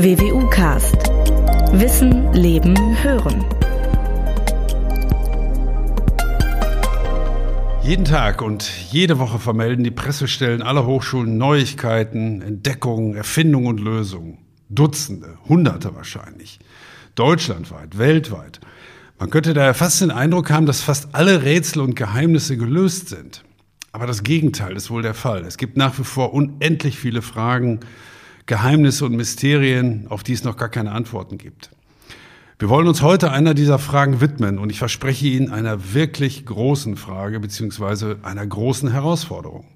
WWU Cast. Wissen, Leben, Hören. Jeden Tag und jede Woche vermelden die Pressestellen aller Hochschulen Neuigkeiten, Entdeckungen, Erfindungen und Lösungen. Dutzende, Hunderte wahrscheinlich. Deutschlandweit, weltweit. Man könnte daher fast den Eindruck haben, dass fast alle Rätsel und Geheimnisse gelöst sind. Aber das Gegenteil ist wohl der Fall. Es gibt nach wie vor unendlich viele Fragen, Geheimnisse und Mysterien, auf die es noch gar keine Antworten gibt. Wir wollen uns heute einer dieser Fragen widmen und ich verspreche Ihnen einer wirklich großen Frage beziehungsweise einer großen Herausforderung.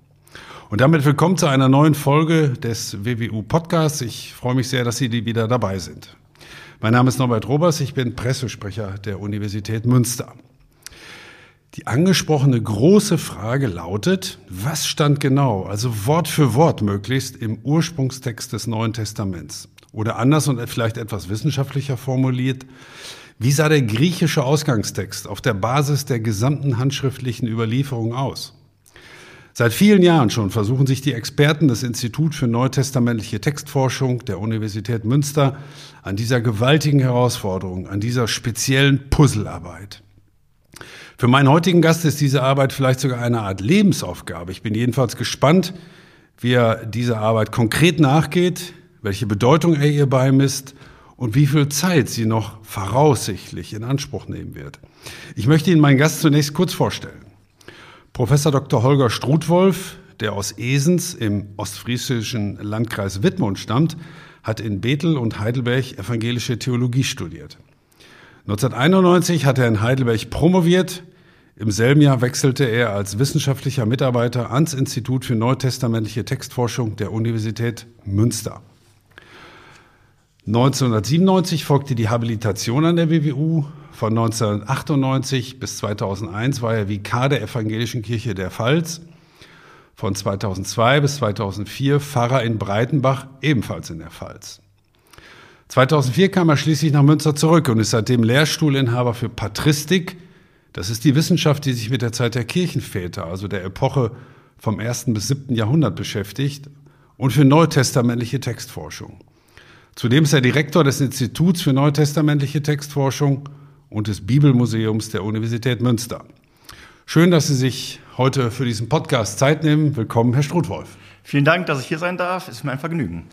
Und damit willkommen zu einer neuen Folge des WWU Podcasts. Ich freue mich sehr, dass Sie wieder dabei sind. Mein Name ist Norbert Robers, ich bin Pressesprecher der Universität Münster. Die angesprochene große Frage lautet, was stand genau, also Wort für Wort möglichst im Ursprungstext des Neuen Testaments? Oder anders und vielleicht etwas wissenschaftlicher formuliert, wie sah der griechische Ausgangstext auf der Basis der gesamten handschriftlichen Überlieferung aus? Seit vielen Jahren schon versuchen sich die Experten des Instituts für neutestamentliche Textforschung der Universität Münster an dieser gewaltigen Herausforderung, an dieser speziellen Puzzlearbeit. Für meinen heutigen Gast ist diese Arbeit vielleicht sogar eine Art Lebensaufgabe. Ich bin jedenfalls gespannt, wie er dieser Arbeit konkret nachgeht, welche Bedeutung er ihr beimisst und wie viel Zeit sie noch voraussichtlich in Anspruch nehmen wird. Ich möchte Ihnen meinen Gast zunächst kurz vorstellen. Professor Dr. Holger Strutwolf, der aus Esens im ostfriesischen Landkreis Wittmund stammt, hat in Bethel und Heidelberg evangelische Theologie studiert. 1991 hat er in Heidelberg promoviert. Im selben Jahr wechselte er als wissenschaftlicher Mitarbeiter ans Institut für neutestamentliche Textforschung der Universität Münster. 1997 folgte die Habilitation an der WWU. Von 1998 bis 2001 war er Vikar der Evangelischen Kirche der Pfalz. Von 2002 bis 2004 Pfarrer in Breitenbach, ebenfalls in der Pfalz. 2004 kam er schließlich nach Münster zurück und ist seitdem Lehrstuhlinhaber für Patristik. Das ist die Wissenschaft, die sich mit der Zeit der Kirchenväter, also der Epoche vom ersten bis siebten Jahrhundert beschäftigt und für neutestamentliche Textforschung. Zudem ist er Direktor des Instituts für neutestamentliche Textforschung und des Bibelmuseums der Universität Münster. Schön, dass Sie sich heute für diesen Podcast Zeit nehmen. Willkommen, Herr Strutwolf. Vielen Dank, dass ich hier sein darf. Es ist mir ein Vergnügen.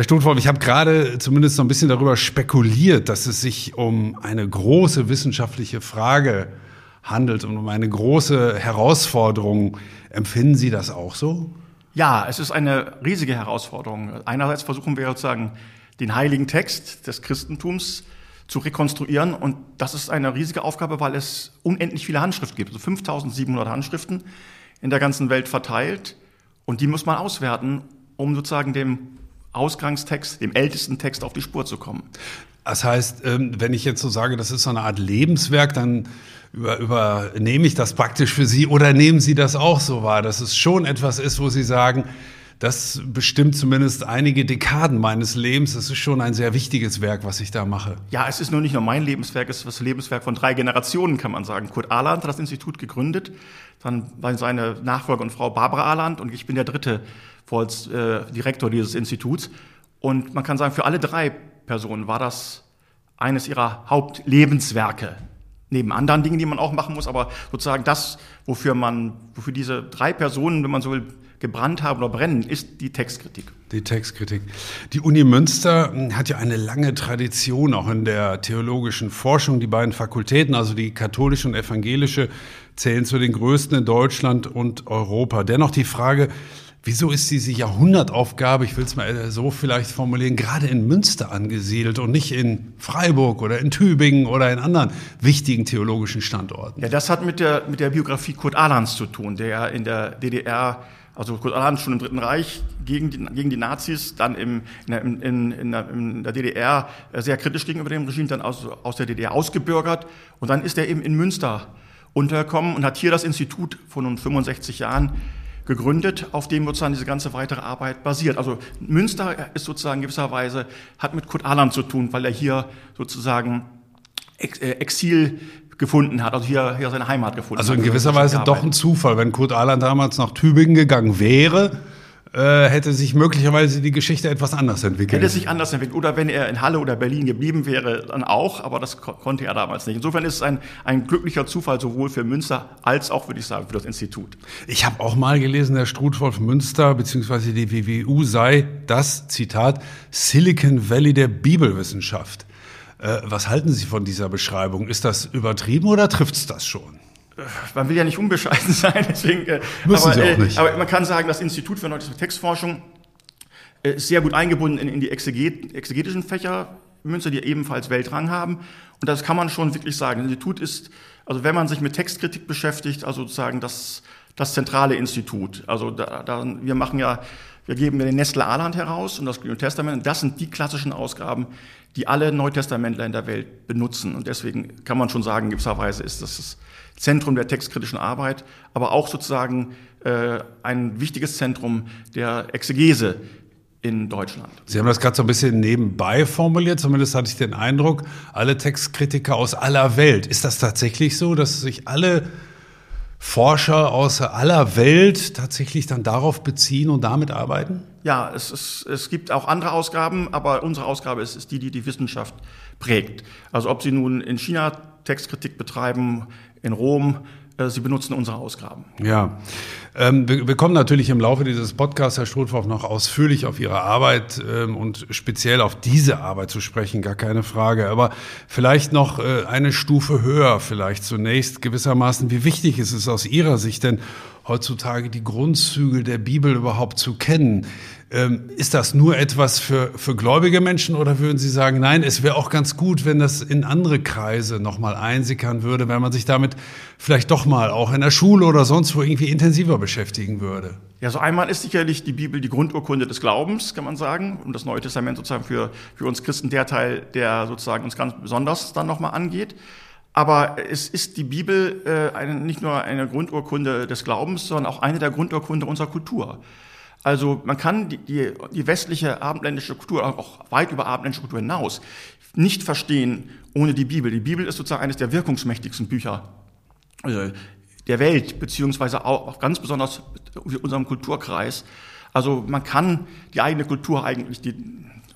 Herr Studwolf, ich habe gerade zumindest so ein bisschen darüber spekuliert, dass es sich um eine große wissenschaftliche Frage handelt und um eine große Herausforderung. Empfinden Sie das auch so? Ja, es ist eine riesige Herausforderung. Einerseits versuchen wir sozusagen den heiligen Text des Christentums zu rekonstruieren und das ist eine riesige Aufgabe, weil es unendlich viele Handschriften gibt, also 5700 Handschriften in der ganzen Welt verteilt und die muss man auswerten, um sozusagen dem Ausgangstext, dem ältesten Text auf die Spur zu kommen. Das heißt, ähm, wenn ich jetzt so sage, das ist so eine Art Lebenswerk, dann über, übernehme ich das praktisch für Sie oder nehmen Sie das auch so wahr, dass es schon etwas ist, wo Sie sagen, das bestimmt zumindest einige Dekaden meines Lebens. Das ist schon ein sehr wichtiges Werk, was ich da mache. Ja, es ist nur nicht nur mein Lebenswerk, es ist das Lebenswerk von drei Generationen, kann man sagen. Kurt Ahland hat das Institut gegründet, dann seine Nachfolgerin Frau Barbara Ahland und ich bin der dritte als äh, Direktor dieses Instituts. Und man kann sagen, für alle drei Personen war das eines ihrer Hauptlebenswerke. Neben anderen Dingen, die man auch machen muss, aber sozusagen das, wofür man, wofür diese drei Personen, wenn man so will, gebrannt haben oder brennen, ist die Textkritik. Die Textkritik. Die Uni Münster hm, hat ja eine lange Tradition auch in der theologischen Forschung. Die beiden Fakultäten, also die katholische und evangelische, zählen zu den größten in Deutschland und Europa. Dennoch die Frage, Wieso ist diese Jahrhundertaufgabe, ich will es mal so vielleicht formulieren, gerade in Münster angesiedelt und nicht in Freiburg oder in Tübingen oder in anderen wichtigen theologischen Standorten? Ja, das hat mit der, mit der Biografie Kurt Ahlans zu tun, der in der DDR, also Kurt Ahlans schon im Dritten Reich gegen die, gegen die Nazis, dann im, in, in, in, in der DDR sehr kritisch gegenüber dem Regime, dann aus, aus der DDR ausgebürgert und dann ist er eben in Münster untergekommen und hat hier das Institut von nun 65 Jahren gegründet, auf dem sozusagen diese ganze weitere Arbeit basiert. Also Münster ist sozusagen in gewisser Weise, hat mit Kurt Aland zu tun, weil er hier sozusagen äh, Exil gefunden hat, also hier, hier seine Heimat gefunden also hat. Also in gewisser Weise doch ein Zufall, wenn Kurt Aland damals nach Tübingen gegangen wäre, äh, hätte sich möglicherweise die Geschichte etwas anders entwickelt. Hätte sich anders entwickelt. Oder wenn er in Halle oder Berlin geblieben wäre, dann auch, aber das ko konnte er damals nicht. Insofern ist es ein, ein glücklicher Zufall sowohl für Münster als auch, würde ich sagen, für das Institut. Ich habe auch mal gelesen, der Strutwolf Münster bzw. die WWU sei das, Zitat, Silicon Valley der Bibelwissenschaft. Äh, was halten Sie von dieser Beschreibung? Ist das übertrieben oder trifft es das schon? Man will ja nicht unbescheiden sein, deswegen. Äh, Müssen aber, Sie auch äh, nicht. aber man kann sagen, das Institut für Neue Textforschung äh, ist sehr gut eingebunden in, in die Exeget, exegetischen Fächer Münster, die ebenfalls Weltrang haben. Und das kann man schon wirklich sagen. Das Institut ist, also wenn man sich mit Textkritik beschäftigt, also sozusagen das, das zentrale Institut. Also da, da, wir machen ja, wir geben ja den Nestle Aland heraus und das Neue Testament. Das sind die klassischen Ausgaben, die alle Neutestamentler in der Welt benutzen. Und deswegen kann man schon sagen, in gewisser Weise ist das Zentrum der textkritischen Arbeit, aber auch sozusagen äh, ein wichtiges Zentrum der Exegese in Deutschland. Sie haben das gerade so ein bisschen nebenbei formuliert, zumindest hatte ich den Eindruck, alle Textkritiker aus aller Welt. Ist das tatsächlich so, dass sich alle Forscher aus aller Welt tatsächlich dann darauf beziehen und damit arbeiten? Ja, es, es, es gibt auch andere Ausgaben, aber unsere Ausgabe ist, ist die, die die Wissenschaft prägt. Also ob Sie nun in China Textkritik betreiben, in Rom, äh, Sie benutzen unsere Ausgaben. Ja, ähm, wir, kommen natürlich im Laufe dieses Podcasts, Herr Strothhoff, noch ausführlich auf Ihre Arbeit ähm, und speziell auf diese Arbeit zu sprechen, gar keine Frage. Aber vielleicht noch äh, eine Stufe höher, vielleicht zunächst gewissermaßen, wie wichtig ist es aus Ihrer Sicht denn heutzutage die Grundzüge der Bibel überhaupt zu kennen? Ähm, ist das nur etwas für, für gläubige Menschen oder würden Sie sagen, nein, es wäre auch ganz gut, wenn das in andere Kreise nochmal einsickern würde, wenn man sich damit vielleicht doch mal auch in der Schule oder sonst wo irgendwie intensiver beschäftigen würde? Ja, so einmal ist sicherlich die Bibel die Grundurkunde des Glaubens, kann man sagen, und das Neue Testament sozusagen für, für uns Christen der Teil, der sozusagen uns ganz besonders dann nochmal angeht. Aber es ist die Bibel äh, eine, nicht nur eine Grundurkunde des Glaubens, sondern auch eine der Grundurkunde unserer Kultur. Also man kann die, die, die westliche abendländische Kultur, auch weit über abendländische Kultur hinaus, nicht verstehen ohne die Bibel. Die Bibel ist sozusagen eines der wirkungsmächtigsten Bücher äh, der Welt, beziehungsweise auch ganz besonders in unserem Kulturkreis. Also man kann die eigene Kultur eigentlich, die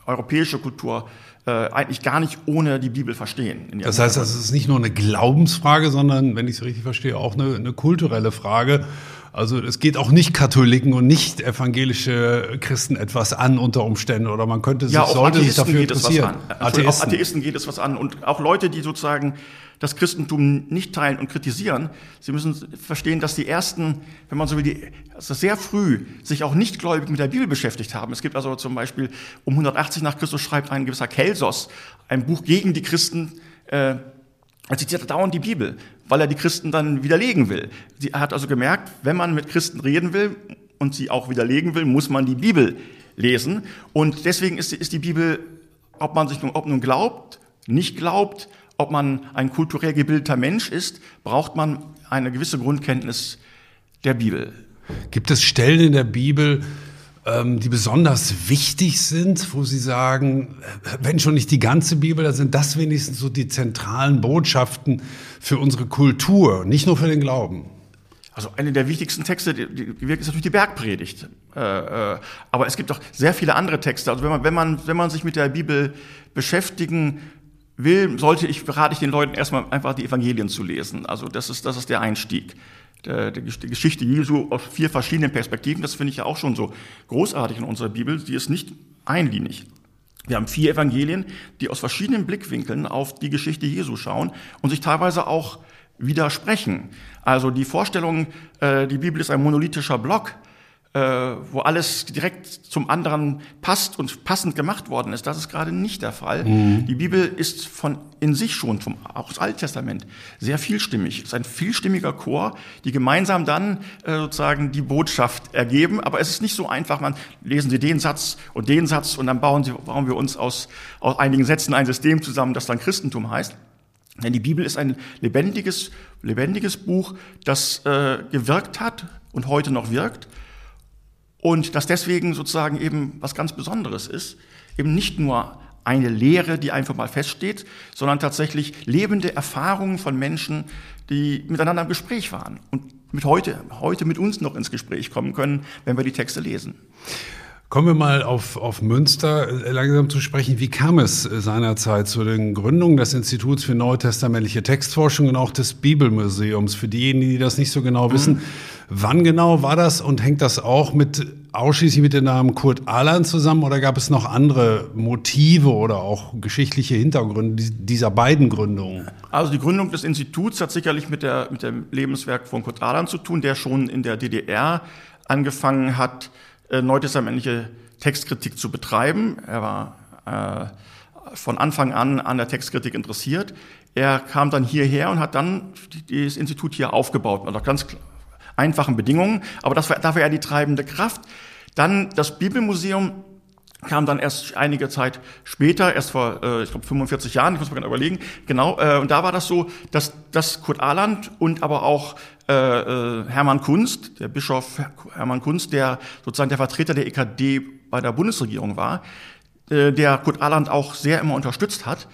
europäische Kultur, äh, eigentlich gar nicht ohne die Bibel verstehen. Das heißt, das ist nicht nur eine Glaubensfrage, sondern, wenn ich es richtig verstehe, auch eine, eine kulturelle Frage. Also es geht auch nicht Katholiken und nicht evangelische Christen etwas an unter Umständen oder man könnte sich, ja, auch sollte Atheisten sich dafür geht interessieren. Es was an. Atheisten. Auch Atheisten geht es was an und auch Leute, die sozusagen das Christentum nicht teilen und kritisieren. Sie müssen verstehen, dass die ersten, wenn man so will, die also sehr früh sich auch nicht gläubig mit der Bibel beschäftigt haben. Es gibt also zum Beispiel um 180 nach Christus schreibt ein gewisser Kelsos ein Buch gegen die Christen. Äh, er zitiert dauernd die Bibel, weil er die Christen dann widerlegen will. Er hat also gemerkt, wenn man mit Christen reden will und sie auch widerlegen will, muss man die Bibel lesen. Und deswegen ist, ist die Bibel, ob man sich nun, ob nun glaubt, nicht glaubt, ob man ein kulturell gebildeter Mensch ist, braucht man eine gewisse Grundkenntnis der Bibel. Gibt es Stellen in der Bibel, ähm, die besonders wichtig sind, wo Sie sagen, wenn schon nicht die ganze Bibel, dann sind das wenigstens so die zentralen Botschaften für unsere Kultur, nicht nur für den Glauben? Also eine der wichtigsten Texte, die, die ist natürlich die Bergpredigt. Äh, äh, aber es gibt auch sehr viele andere Texte. Also wenn man, wenn man, wenn man sich mit der Bibel beschäftigen will, sollte ich, berate ich den Leuten erstmal einfach die Evangelien zu lesen. Also das ist, das ist der Einstieg. Der, der, die Geschichte Jesu aus vier verschiedenen Perspektiven, das finde ich ja auch schon so großartig in unserer Bibel. Die ist nicht einlinig. Wir haben vier Evangelien, die aus verschiedenen Blickwinkeln auf die Geschichte Jesu schauen und sich teilweise auch widersprechen. Also die Vorstellung, äh, die Bibel ist ein monolithischer Block, äh, wo alles direkt zum anderen passt und passend gemacht worden ist. Das ist gerade nicht der Fall. Mhm. Die Bibel ist von in sich schon, vom, auch das Alte Testament, sehr vielstimmig. Es ist ein vielstimmiger Chor, die gemeinsam dann äh, sozusagen die Botschaft ergeben. Aber es ist nicht so einfach, man lesen Sie den Satz und den Satz und dann bauen, Sie, bauen wir uns aus, aus einigen Sätzen ein System zusammen, das dann Christentum heißt. Denn die Bibel ist ein lebendiges, lebendiges Buch, das äh, gewirkt hat und heute noch wirkt und das deswegen sozusagen eben was ganz Besonderes ist, eben nicht nur eine Lehre, die einfach mal feststeht, sondern tatsächlich lebende Erfahrungen von Menschen, die miteinander im Gespräch waren. Und mit heute, heute mit uns noch ins Gespräch kommen können, wenn wir die Texte lesen. Kommen wir mal auf, auf Münster äh, langsam zu sprechen. Wie kam es äh, seinerzeit zu den Gründungen des Instituts für neutestamentliche Textforschung und auch des Bibelmuseums? Für diejenigen, die das nicht so genau wissen, mhm. Wann genau war das und hängt das auch mit ausschließlich mit dem Namen Kurt Aland zusammen oder gab es noch andere Motive oder auch geschichtliche Hintergründe dieser beiden Gründungen? Also die Gründung des Instituts hat sicherlich mit, der, mit dem Lebenswerk von Kurt Aland zu tun, der schon in der DDR angefangen hat, äh, neutestamentliche Textkritik zu betreiben. Er war äh, von Anfang an an der Textkritik interessiert. Er kam dann hierher und hat dann das Institut hier aufgebaut, unter ganz einfachen Bedingungen. Aber das war, dafür er die treibende Kraft. Dann das Bibelmuseum kam dann erst einige Zeit später, erst vor, äh, ich glaube, 45 Jahren, ich muss mir gerade überlegen, genau, äh, und da war das so, dass, dass Kurt Ahland und aber auch äh, äh, Hermann Kunst, der Bischof Hermann Kunst, der sozusagen der Vertreter der EKD bei der Bundesregierung war, äh, der Kurt Ahland auch sehr immer unterstützt hat,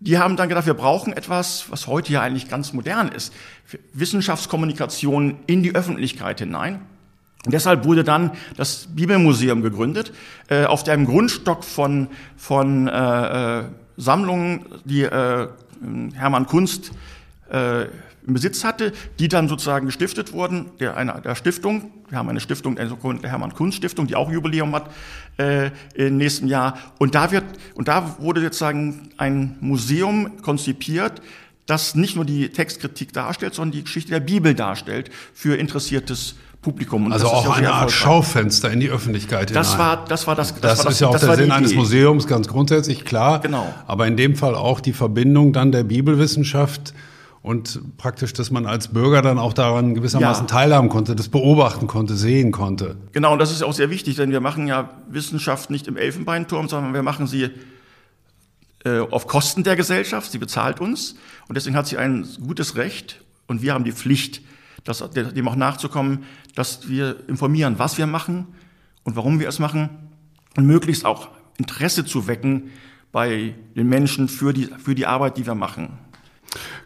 die haben dann gedacht, wir brauchen etwas, was heute ja eigentlich ganz modern ist, Wissenschaftskommunikation in die Öffentlichkeit hinein. Und deshalb wurde dann das Bibelmuseum gegründet, äh, auf dem Grundstock von, von äh, äh, Sammlungen, die äh, Hermann Kunst äh, im Besitz hatte, die dann sozusagen gestiftet wurden, der, einer, der Stiftung. Wir haben eine Stiftung, eine sogenannte Hermann Kunst Stiftung, die auch Jubiläum hat äh, im nächsten Jahr. Und da wird, und da wurde sozusagen ein Museum konzipiert, das nicht nur die Textkritik darstellt, sondern die Geschichte der Bibel darstellt für interessiertes Publikum. Und also auch eine Art Schaufenster in die Öffentlichkeit das hinein. War, das war das. Das, das war ist ja auch der Sinn eines Museums, ganz grundsätzlich klar. Genau. Aber in dem Fall auch die Verbindung dann der Bibelwissenschaft und praktisch, dass man als Bürger dann auch daran gewissermaßen ja. teilhaben konnte, das beobachten konnte, sehen konnte. Genau, und das ist auch sehr wichtig, denn wir machen ja Wissenschaft nicht im Elfenbeinturm, sondern wir machen sie äh, auf Kosten der Gesellschaft. Sie bezahlt uns und deswegen hat sie ein gutes Recht und wir haben die Pflicht, das, dem auch nachzukommen, dass wir informieren, was wir machen und warum wir es machen und möglichst auch Interesse zu wecken bei den Menschen für die, für die Arbeit, die wir machen.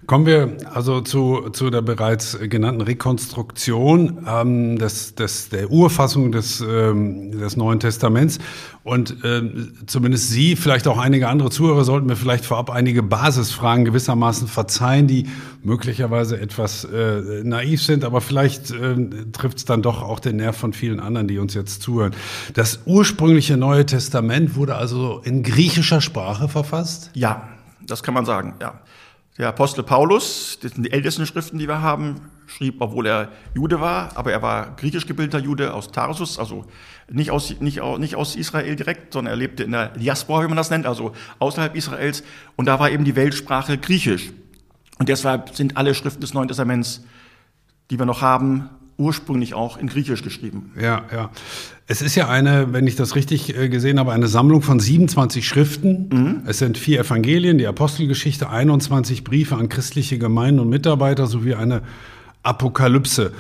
Kommen wir also zu, zu der bereits genannten Rekonstruktion ähm, des, des, der Urfassung des, ähm, des Neuen Testaments. Und ähm, zumindest Sie, vielleicht auch einige andere Zuhörer, sollten mir vielleicht vorab einige Basisfragen gewissermaßen verzeihen, die möglicherweise etwas äh, naiv sind, aber vielleicht äh, trifft es dann doch auch den Nerv von vielen anderen, die uns jetzt zuhören. Das ursprüngliche Neue Testament wurde also in griechischer Sprache verfasst? Ja, das kann man sagen, ja. Der Apostel Paulus, das sind die ältesten Schriften, die wir haben, schrieb, obwohl er Jude war, aber er war griechisch gebildeter Jude aus Tarsus, also nicht aus, nicht, nicht aus Israel direkt, sondern er lebte in der Diaspora, wie man das nennt, also außerhalb Israels. Und da war eben die Weltsprache Griechisch. Und deshalb sind alle Schriften des Neuen Testaments, die wir noch haben, ursprünglich auch in Griechisch geschrieben. Ja, ja. Es ist ja eine, wenn ich das richtig äh, gesehen habe, eine Sammlung von 27 Schriften. Mhm. Es sind vier Evangelien, die Apostelgeschichte, 21 Briefe an christliche Gemeinden und Mitarbeiter sowie eine Apokalypse.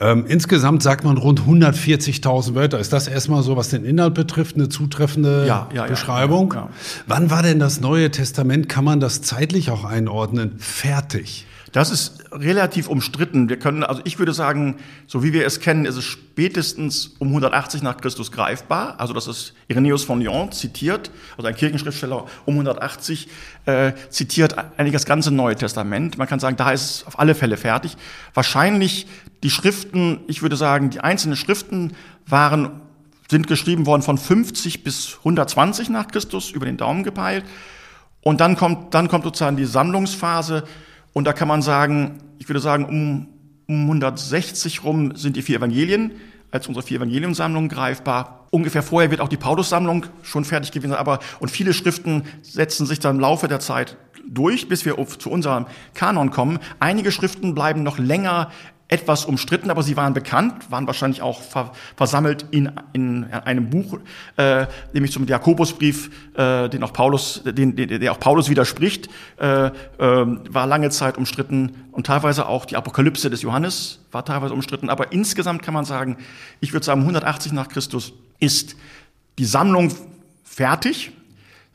Ähm, insgesamt sagt man rund 140.000 Wörter. Ist das erstmal so, was den Inhalt betrifft, eine zutreffende ja, ja, Beschreibung? Ja, Wann war denn das Neue Testament? Kann man das zeitlich auch einordnen? Fertig. Das ist relativ umstritten. Wir können, also ich würde sagen, so wie wir es kennen, ist es spätestens um 180 nach Christus greifbar. Also das ist Irenäus von Lyon zitiert, also ein Kirchenschriftsteller um 180 äh, zitiert eigentlich das ganze Neue Testament. Man kann sagen, da ist es auf alle Fälle fertig. Wahrscheinlich die Schriften, ich würde sagen, die einzelnen Schriften waren sind geschrieben worden von 50 bis 120 nach Christus über den Daumen gepeilt. Und dann kommt, dann kommt sozusagen die Sammlungsphase, und da kann man sagen, ich würde sagen, um, um 160 rum sind die vier Evangelien als unsere vier Evangeliumsammlungen greifbar. Ungefähr vorher wird auch die Paulus-Sammlung schon fertig gewesen sein, aber und viele Schriften setzen sich dann im Laufe der Zeit durch, bis wir zu unserem Kanon kommen. Einige Schriften bleiben noch länger etwas umstritten, aber sie waren bekannt, waren wahrscheinlich auch ver versammelt in, in einem Buch, äh, nämlich zum Jakobusbrief, äh, den auch Paulus, den, den, der auch Paulus widerspricht, äh, äh, war lange Zeit umstritten und teilweise auch die Apokalypse des Johannes war teilweise umstritten. Aber insgesamt kann man sagen, ich würde sagen, 180 nach Christus ist die Sammlung fertig.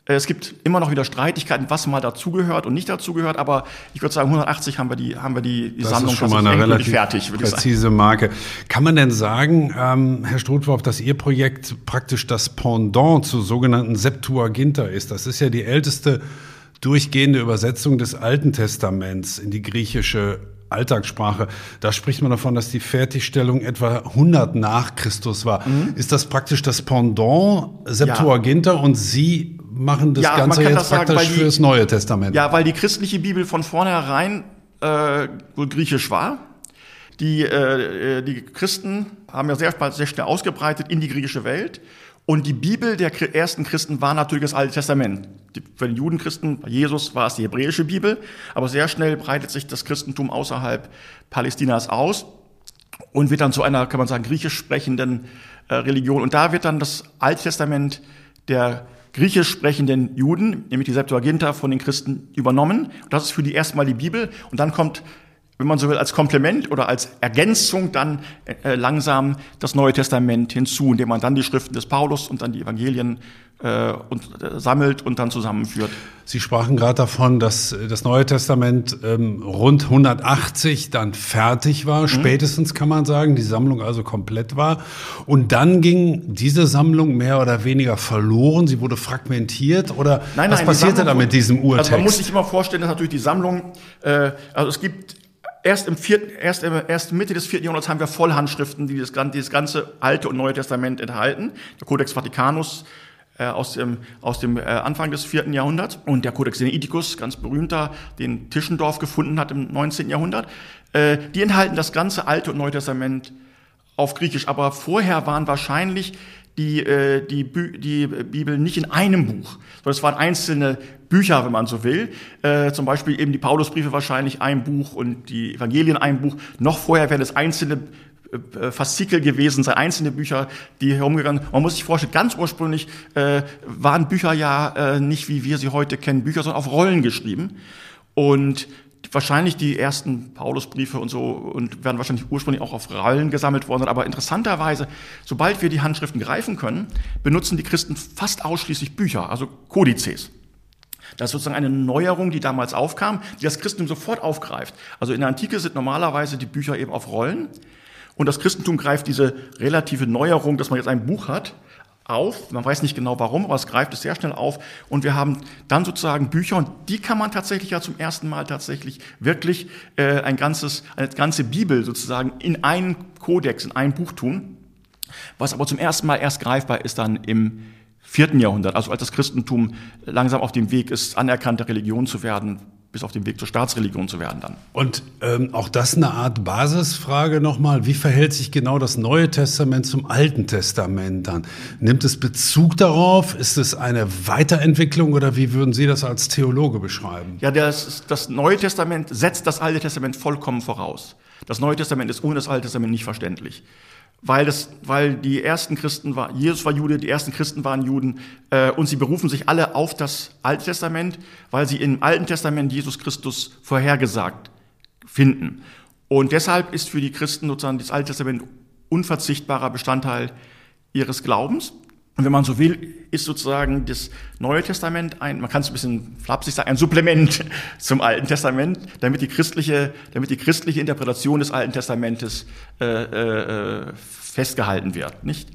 Äh, es gibt immer noch wieder Streitigkeiten, was mal dazugehört und nicht dazugehört, aber ich würde sagen, 180 haben wir die, haben wir die, die das Sammlung ist schon mal eine relativ fertig, würde präzise Marke. Kann man denn sagen, ähm, Herr Strotworf, dass Ihr Projekt praktisch das Pendant zur sogenannten Septuaginta ist? Das ist ja die älteste durchgehende Übersetzung des Alten Testaments in die griechische Alltagssprache. Da spricht man davon, dass die Fertigstellung etwa 100 nach Christus war. Mhm. Ist das praktisch das Pendant Septuaginta ja. und Sie machen das ja, Ganze jetzt das praktisch sagen, für das Neue Testament? Ja, weil die christliche Bibel von vornherein äh, wohl griechisch war. Die, äh, äh die Christen haben ja sehr, sehr schnell ausgebreitet in die griechische Welt und die Bibel der ersten Christen war natürlich das Alte Testament. Für den Judenchristen, bei Jesus war es die hebräische Bibel, aber sehr schnell breitet sich das Christentum außerhalb Palästinas aus und wird dann zu einer, kann man sagen, griechisch sprechenden äh, Religion. Und da wird dann das Alte Testament der griechisch sprechenden Juden, nämlich die Septuaginta, von den Christen übernommen. Das ist für die erstmal die Bibel. Und dann kommt wenn man so will, als Komplement oder als Ergänzung dann äh, langsam das Neue Testament hinzu, indem man dann die Schriften des Paulus und dann die Evangelien äh, und, äh, sammelt und dann zusammenführt. Sie sprachen gerade davon, dass äh, das Neue Testament ähm, rund 180 dann fertig war, mhm. spätestens kann man sagen, die Sammlung also komplett war. Und dann ging diese Sammlung mehr oder weniger verloren, sie wurde fragmentiert oder nein, was nein, passierte da mit diesem Urtext? Also man muss sich immer vorstellen, dass natürlich die Sammlung, äh, also es gibt Erst, im vierten, erst, erst Mitte des vierten Jahrhunderts haben wir Vollhandschriften, die das, dieses ganze Alte und Neue Testament enthalten. Der Codex Vaticanus äh, aus dem, aus dem äh, Anfang des vierten Jahrhunderts und der Codex Sinaiticus, ganz berühmter, den Tischendorf gefunden hat im 19. Jahrhundert. Äh, die enthalten das ganze Alte und Neue Testament auf Griechisch. Aber vorher waren wahrscheinlich die, äh, die, die Bibel nicht in einem Buch, sondern es waren einzelne Bücher, wenn man so will. Äh, zum Beispiel eben die Paulusbriefe wahrscheinlich ein Buch und die Evangelien ein Buch. Noch vorher wären es einzelne äh, Faszikel gewesen, sein einzelne Bücher, die herumgegangen. Man muss sich vorstellen, ganz ursprünglich äh, waren Bücher ja äh, nicht wie wir sie heute kennen, Bücher, sondern auf Rollen geschrieben. Und wahrscheinlich die ersten Paulusbriefe und so und werden wahrscheinlich ursprünglich auch auf Rollen gesammelt worden. Aber interessanterweise, sobald wir die Handschriften greifen können, benutzen die Christen fast ausschließlich Bücher, also Kodizes. Das ist sozusagen eine Neuerung, die damals aufkam, die das Christentum sofort aufgreift. Also in der Antike sind normalerweise die Bücher eben auf Rollen. Und das Christentum greift diese relative Neuerung, dass man jetzt ein Buch hat, auf. Man weiß nicht genau warum, aber es greift es sehr schnell auf. Und wir haben dann sozusagen Bücher und die kann man tatsächlich ja zum ersten Mal tatsächlich wirklich äh, ein ganzes, eine ganze Bibel sozusagen in einen Kodex, in ein Buch tun. Was aber zum ersten Mal erst greifbar ist dann im vierten Jahrhundert, also als das Christentum langsam auf dem Weg ist, anerkannte Religion zu werden, bis auf den Weg zur Staatsreligion zu werden dann. Und ähm, auch das eine Art Basisfrage nochmal. Wie verhält sich genau das Neue Testament zum Alten Testament dann? Nimmt es Bezug darauf? Ist es eine Weiterentwicklung oder wie würden Sie das als Theologe beschreiben? Ja, das, das Neue Testament setzt das Alte Testament vollkommen voraus. Das Neue Testament ist ohne das Alte Testament nicht verständlich weil, das, weil die ersten Christen war, Jesus war Jude, die ersten Christen waren Juden äh, und sie berufen sich alle auf das Alte Testament, weil sie im Alten Testament Jesus Christus vorhergesagt finden. Und deshalb ist für die Christen sozusagen das Alte Testament unverzichtbarer Bestandteil ihres Glaubens. Und wenn man so will, ist sozusagen das Neue Testament ein, man kann es ein bisschen flapsig sagen, ein Supplement zum Alten Testament, damit die christliche, damit die christliche Interpretation des Alten Testamentes äh, äh, festgehalten wird, nicht?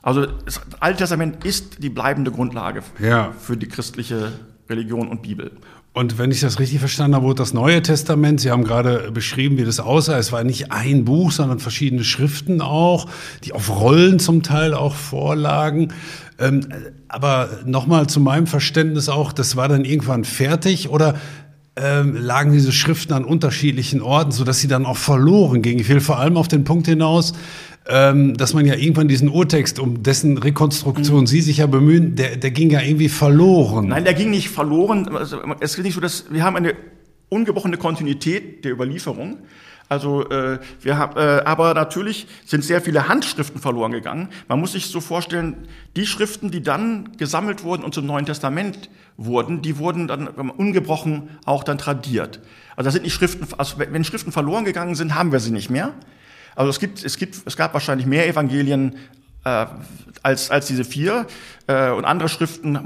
Also das Alte Testament ist die bleibende Grundlage ja. für die christliche Religion und Bibel. Und wenn ich das richtig verstanden habe, wurde das Neue Testament, Sie haben gerade beschrieben, wie das aussah. Es war nicht ein Buch, sondern verschiedene Schriften auch, die auf Rollen zum Teil auch vorlagen. Ähm, aber nochmal zu meinem Verständnis auch, das war dann irgendwann fertig oder ähm, lagen diese Schriften an unterschiedlichen Orten, sodass sie dann auch verloren gingen. Ich will vor allem auf den Punkt hinaus, ähm, dass man ja irgendwann diesen Urtext, um dessen Rekonstruktion mhm. Sie sich ja bemühen, der, der ging ja irgendwie verloren. Nein, der ging nicht verloren. Also, es ist nicht so, dass wir haben eine ungebrochene Kontinuität der Überlieferung. Also äh, wir haben, äh, aber natürlich sind sehr viele Handschriften verloren gegangen. Man muss sich so vorstellen, die Schriften, die dann gesammelt wurden und zum Neuen Testament wurden, die wurden dann ungebrochen auch dann tradiert. Also das sind nicht Schriften, also wenn Schriften verloren gegangen sind, haben wir sie nicht mehr. Also es gibt, es gibt, es gab wahrscheinlich mehr Evangelien äh, als, als diese vier äh, und andere Schriften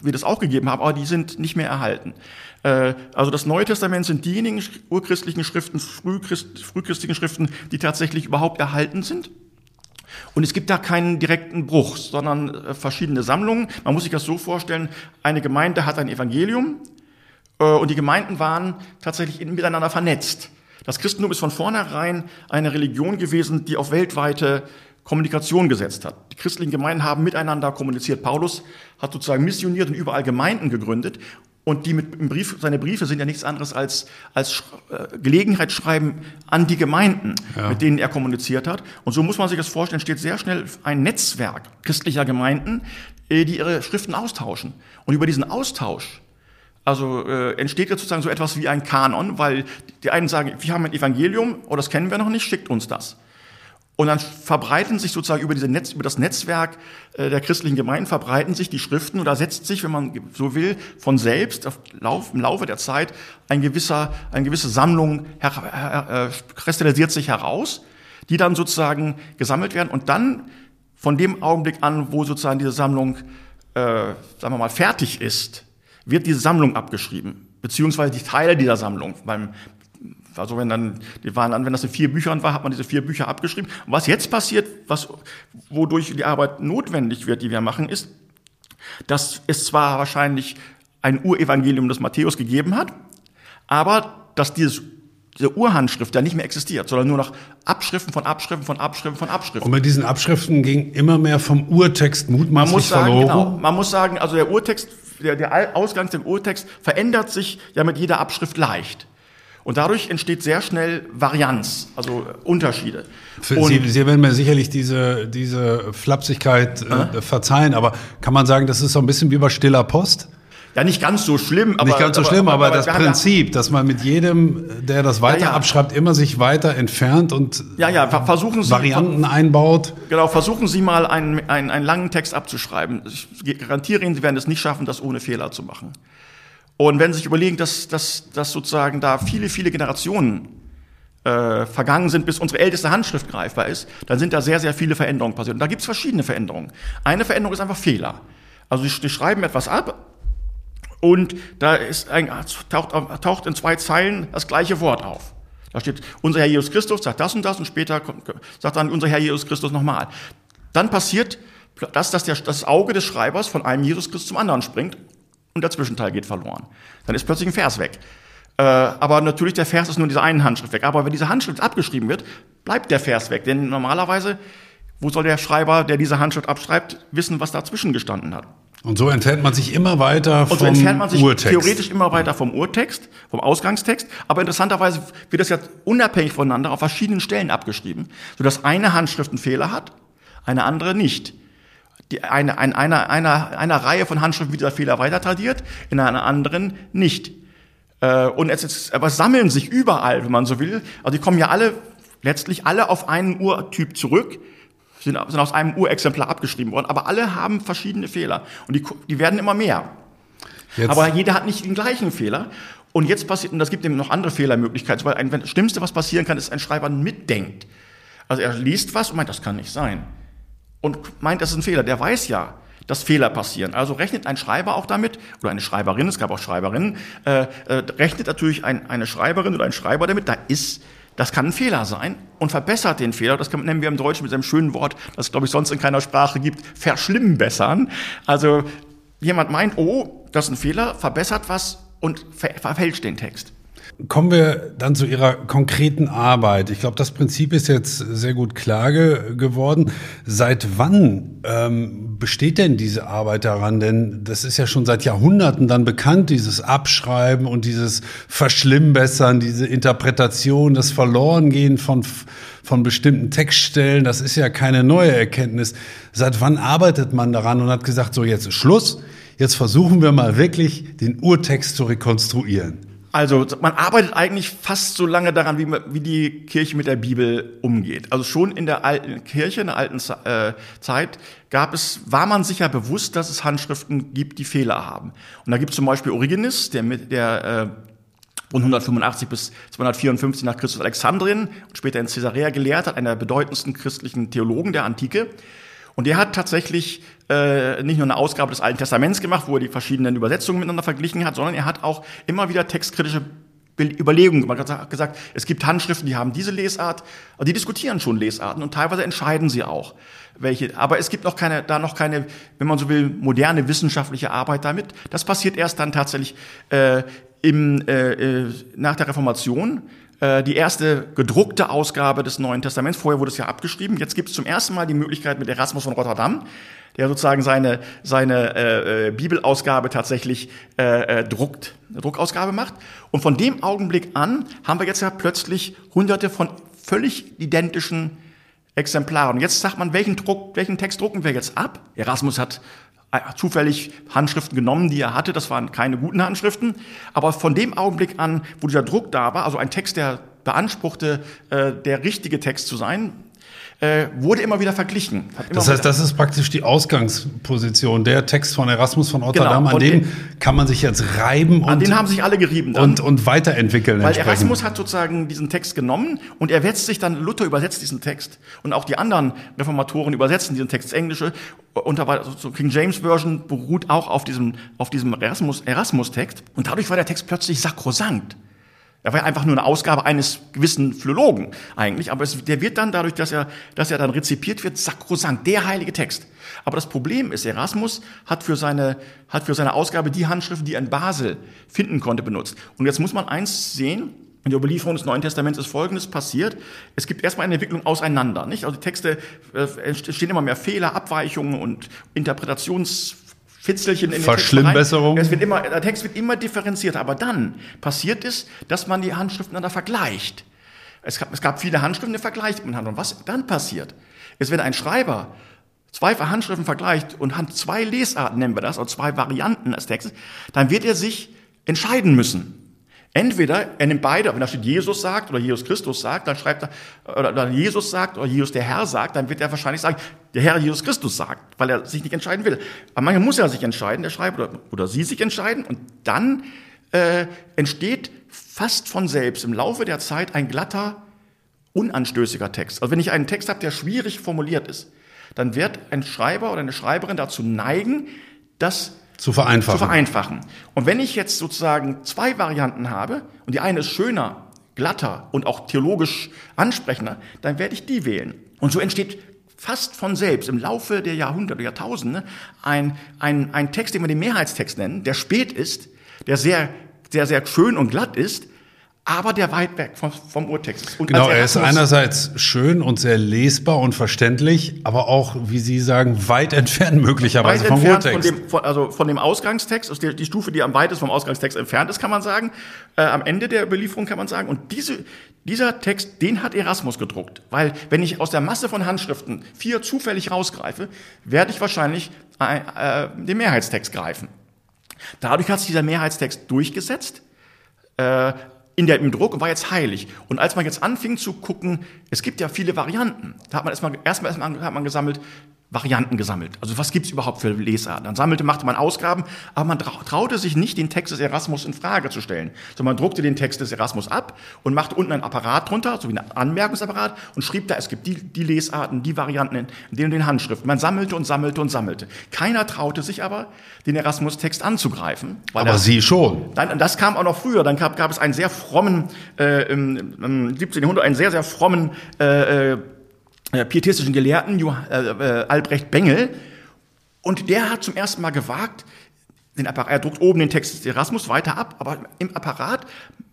wird es auch gegeben haben, aber die sind nicht mehr erhalten. Äh, also das Neue Testament sind diejenigen urchristlichen Schriften, frühchrist, frühchristlichen Schriften, die tatsächlich überhaupt erhalten sind. Und es gibt da keinen direkten Bruch, sondern äh, verschiedene Sammlungen. Man muss sich das so vorstellen, eine Gemeinde hat ein Evangelium äh, und die Gemeinden waren tatsächlich miteinander vernetzt. Das Christentum ist von vornherein eine Religion gewesen, die auf weltweite Kommunikation gesetzt hat. Die christlichen Gemeinden haben miteinander kommuniziert. Paulus hat sozusagen missioniert und überall Gemeinden gegründet. Und die mit im Brief, seine Briefe sind ja nichts anderes als, als äh, Gelegenheitsschreiben an die Gemeinden, ja. mit denen er kommuniziert hat. Und so muss man sich das vorstellen, steht sehr schnell ein Netzwerk christlicher Gemeinden, äh, die ihre Schriften austauschen. Und über diesen Austausch also äh, entsteht jetzt sozusagen so etwas wie ein Kanon, weil die einen sagen, wir haben ein Evangelium, oder oh, das kennen wir noch nicht, schickt uns das. Und dann verbreiten sich sozusagen über, diese Netz, über das Netzwerk äh, der christlichen Gemeinden verbreiten sich die Schriften da setzt sich, wenn man so will, von selbst auf Lauf, im Laufe der Zeit ein gewisser, eine gewisse Sammlung her, her, äh, kristallisiert sich heraus, die dann sozusagen gesammelt werden und dann von dem Augenblick an, wo sozusagen diese Sammlung, äh, sagen wir mal, fertig ist, wird diese Sammlung abgeschrieben, beziehungsweise die Teile dieser Sammlung. Beim, also wenn dann, die waren dann, wenn das in vier Büchern war, hat man diese vier Bücher abgeschrieben. Und was jetzt passiert, was, wodurch die Arbeit notwendig wird, die wir machen, ist, dass es zwar wahrscheinlich ein Urevangelium des Matthäus gegeben hat, aber dass dieses diese Urhandschrift ja nicht mehr existiert, sondern nur noch Abschriften von Abschriften von Abschriften von Abschriften. Und mit diesen Abschriften ging immer mehr vom Urtext mutmaßlich man muss sagen, verloren. Genau, man muss sagen, also der Urtext, der, der Ausgang dem Urtext verändert sich ja mit jeder Abschrift leicht. Und dadurch entsteht sehr schnell Varianz, also Unterschiede. Sie, Sie, werden mir sicherlich diese, diese Flapsigkeit äh, äh? verzeihen, aber kann man sagen, das ist so ein bisschen wie bei stiller Post? Ja, nicht ganz so schlimm. Aber, nicht ganz so schlimm, aber, aber, aber das Prinzip, ja, dass man mit jedem, der das weiter ja, ja. abschreibt, immer sich weiter entfernt und ja, ja, versuchen Sie, Varianten einbaut. Genau, versuchen Sie mal einen, einen, einen langen Text abzuschreiben. Ich garantiere Ihnen, Sie werden es nicht schaffen, das ohne Fehler zu machen. Und wenn Sie sich überlegen, dass, dass, dass sozusagen da viele, viele Generationen äh, vergangen sind, bis unsere älteste Handschrift greifbar ist, dann sind da sehr, sehr viele Veränderungen passiert. Und da gibt es verschiedene Veränderungen. Eine Veränderung ist einfach Fehler. Also Sie schreiben etwas ab und da ist ein, taucht, taucht in zwei Zeilen das gleiche Wort auf. Da steht, unser Herr Jesus Christus sagt das und das und später kommt, sagt dann unser Herr Jesus Christus nochmal. Dann passiert das, dass der, das Auge des Schreibers von einem Jesus Christus zum anderen springt und der Zwischenteil geht verloren. Dann ist plötzlich ein Vers weg. Äh, aber natürlich, der Vers ist nur in dieser einen Handschrift weg. Aber wenn diese Handschrift abgeschrieben wird, bleibt der Vers weg. Denn normalerweise, wo soll der Schreiber, der diese Handschrift abschreibt, wissen, was dazwischen gestanden hat? Und so entfernt man sich immer weiter vom Urtext. Und so entfernt man sich Urtext. theoretisch immer weiter vom Urtext, vom Ausgangstext. Aber interessanterweise wird das ja unabhängig voneinander auf verschiedenen Stellen abgeschrieben, sodass eine Handschrift einen Fehler hat, eine andere nicht die eine, eine, einer, einer, einer Reihe von Handschriften wird dieser Fehler weiter tradiert, in einer anderen nicht. Äh, und es ist, aber sammeln sich überall, wenn man so will. Also die kommen ja alle, letztlich alle auf einen Urtyp zurück, sind, sind aus einem Urexemplar abgeschrieben worden, aber alle haben verschiedene Fehler. Und die, die werden immer mehr. Jetzt. Aber jeder hat nicht den gleichen Fehler. Und jetzt passiert, und das gibt eben noch andere Fehlermöglichkeiten, weil ein, das Schlimmste, was passieren kann, ist, ein Schreiber mitdenkt. Also er liest was und meint, das kann nicht sein und meint, das ist ein Fehler. Der weiß ja, dass Fehler passieren. Also rechnet ein Schreiber auch damit, oder eine Schreiberin, es gab auch Schreiberinnen, äh, äh, rechnet natürlich ein, eine Schreiberin oder ein Schreiber damit, da ist, das kann ein Fehler sein und verbessert den Fehler. Das kann, nennen wir im Deutschen mit einem schönen Wort, das glaube ich sonst in keiner Sprache gibt, verschlimmbessern. Also jemand meint, oh, das ist ein Fehler, verbessert was und ver verfälscht den Text. Kommen wir dann zu Ihrer konkreten Arbeit. Ich glaube, das Prinzip ist jetzt sehr gut klar ge geworden. Seit wann ähm, besteht denn diese Arbeit daran? Denn das ist ja schon seit Jahrhunderten dann bekannt, dieses Abschreiben und dieses Verschlimmbessern, diese Interpretation, das Verlorengehen von, von bestimmten Textstellen. Das ist ja keine neue Erkenntnis. Seit wann arbeitet man daran und hat gesagt, so jetzt ist Schluss. Jetzt versuchen wir mal wirklich den Urtext zu rekonstruieren. Also man arbeitet eigentlich fast so lange daran, wie, wie die Kirche mit der Bibel umgeht. Also schon in der alten Kirche, in der alten äh, Zeit, gab es, war man sicher bewusst, dass es Handschriften gibt, die Fehler haben. Und da gibt es zum Beispiel Origenes, der mit der äh, von 185 bis 254 nach Christus Alexandrien und später in Caesarea gelehrt hat, einer der bedeutendsten christlichen Theologen der Antike. Und der hat tatsächlich äh, nicht nur eine Ausgabe des Alten Testaments gemacht, wo er die verschiedenen Übersetzungen miteinander verglichen hat, sondern er hat auch immer wieder textkritische Überlegungen gemacht. Er hat gesagt, es gibt Handschriften, die haben diese Lesart, die diskutieren schon Lesarten und teilweise entscheiden sie auch welche. Aber es gibt noch keine, da noch keine, wenn man so will, moderne wissenschaftliche Arbeit damit. Das passiert erst dann tatsächlich äh, im, äh, äh nach der Reformation äh, die erste gedruckte Ausgabe des Neuen Testaments. Vorher wurde es ja abgeschrieben. Jetzt gibt es zum ersten Mal die Möglichkeit mit Erasmus von Rotterdam, der sozusagen seine, seine äh, äh, Bibelausgabe tatsächlich äh, äh, druckt, Druckausgabe macht. Und von dem Augenblick an haben wir jetzt ja plötzlich hunderte von völlig identischen Exemplaren. Jetzt sagt man, welchen, Druck, welchen Text drucken wir jetzt ab? Erasmus hat zufällig Handschriften genommen, die er hatte. Das waren keine guten Handschriften. Aber von dem Augenblick an, wo dieser Druck da war, also ein Text, der beanspruchte, äh, der richtige Text zu sein, äh, wurde immer wieder verglichen. Immer das heißt, das ist praktisch die Ausgangsposition. Der Text von Erasmus von Rotterdam, genau. an dem kann man sich jetzt reiben. Und, an den haben sich alle gerieben. Dann. Und, und weiterentwickeln. Weil Erasmus hat sozusagen diesen Text genommen und er wetzt sich dann, Luther übersetzt diesen Text und auch die anderen Reformatoren übersetzen diesen Text ins Englische. Und war so King James Version beruht auch auf diesem, auf diesem Erasmus, Erasmus-Text. Und dadurch war der Text plötzlich sakrosankt. Er war ja einfach nur eine Ausgabe eines gewissen Philologen eigentlich, aber es, der wird dann dadurch, dass er, dass er dann rezipiert wird, sakrosankt, der heilige Text. Aber das Problem ist, Erasmus hat für seine, hat für seine Ausgabe die Handschriften, die er in Basel finden konnte, benutzt. Und jetzt muss man eins sehen, in der Überlieferung des Neuen Testaments ist Folgendes passiert. Es gibt erstmal eine Entwicklung auseinander, nicht? Also die Texte, äh, entstehen immer mehr Fehler, Abweichungen und Interpretations Fitzelchen in den Verschlimmbesserung. Es wird immer, der Text wird immer differenzierter. Aber dann passiert es, dass man die Handschriften miteinander vergleicht. Es gab, es gab viele Handschriften, die vergleicht miteinander. Und was dann passiert, ist, wenn ein Schreiber zwei Handschriften vergleicht und hat zwei Lesarten, nennen wir das, oder zwei Varianten des Textes, dann wird er sich entscheiden müssen. Entweder er nimmt beide, wenn da steht Jesus sagt oder Jesus Christus sagt, dann schreibt er, oder Jesus sagt oder Jesus der Herr sagt, dann wird er wahrscheinlich sagen, der Herr Jesus Christus sagt, weil er sich nicht entscheiden will. Aber manchmal muss er sich entscheiden, der Schreiber oder, oder sie sich entscheiden und dann äh, entsteht fast von selbst im Laufe der Zeit ein glatter, unanstößiger Text. Also wenn ich einen Text habe, der schwierig formuliert ist, dann wird ein Schreiber oder eine Schreiberin dazu neigen, das zu vereinfachen. zu vereinfachen. Und wenn ich jetzt sozusagen zwei Varianten habe und die eine ist schöner, glatter und auch theologisch ansprechender, dann werde ich die wählen. Und so entsteht fast von selbst im Laufe der Jahrhunderte, Jahrtausende ein, ein, ein Text, den wir den Mehrheitstext nennen, der spät ist, der sehr, sehr, sehr schön und glatt ist, aber der weit weg vom, vom Urtext ist. Und genau, er ist einerseits schön und sehr lesbar und verständlich, aber auch, wie Sie sagen, weit entfernt möglicherweise weit vom entfernt Urtext. Von dem, von, also von dem Ausgangstext, also die, die, Stufe, die am weitesten vom Ausgangstext entfernt ist, kann man sagen. Äh, am Ende der Belieferung kann man sagen. Und diese, dieser Text, den hat Erasmus gedruckt. Weil wenn ich aus der Masse von Handschriften vier zufällig rausgreife, werde ich wahrscheinlich äh, äh, den Mehrheitstext greifen. Dadurch hat sich dieser Mehrheitstext durchgesetzt. Äh, in der, im Druck und war jetzt heilig. Und als man jetzt anfing zu gucken, es gibt ja viele Varianten, da hat man erstmal, erstmal, erstmal hat man gesammelt, Varianten gesammelt. Also was gibt's überhaupt für Lesarten? Dann sammelte, machte man Ausgaben, aber man traute sich nicht, den Text des Erasmus in Frage zu stellen. Sondern man druckte den Text des Erasmus ab und machte unten ein Apparat drunter, so wie ein Anmerkungsapparat, und schrieb da, es gibt die, die Lesarten, die Varianten in, den, den Handschriften. Man sammelte und sammelte und sammelte. Keiner traute sich aber, den Erasmus-Text anzugreifen. aber er, Sie schon. Dann, das kam auch noch früher. Dann gab, gab es einen sehr frommen, äh, im, im 17. Jahrhundert, einen sehr, sehr frommen äh, äh pietistischen Gelehrten äh, äh, Albrecht Bengel. Und der hat zum ersten Mal gewagt, den Apparat, er druckt oben den Text des Erasmus weiter ab, aber im Apparat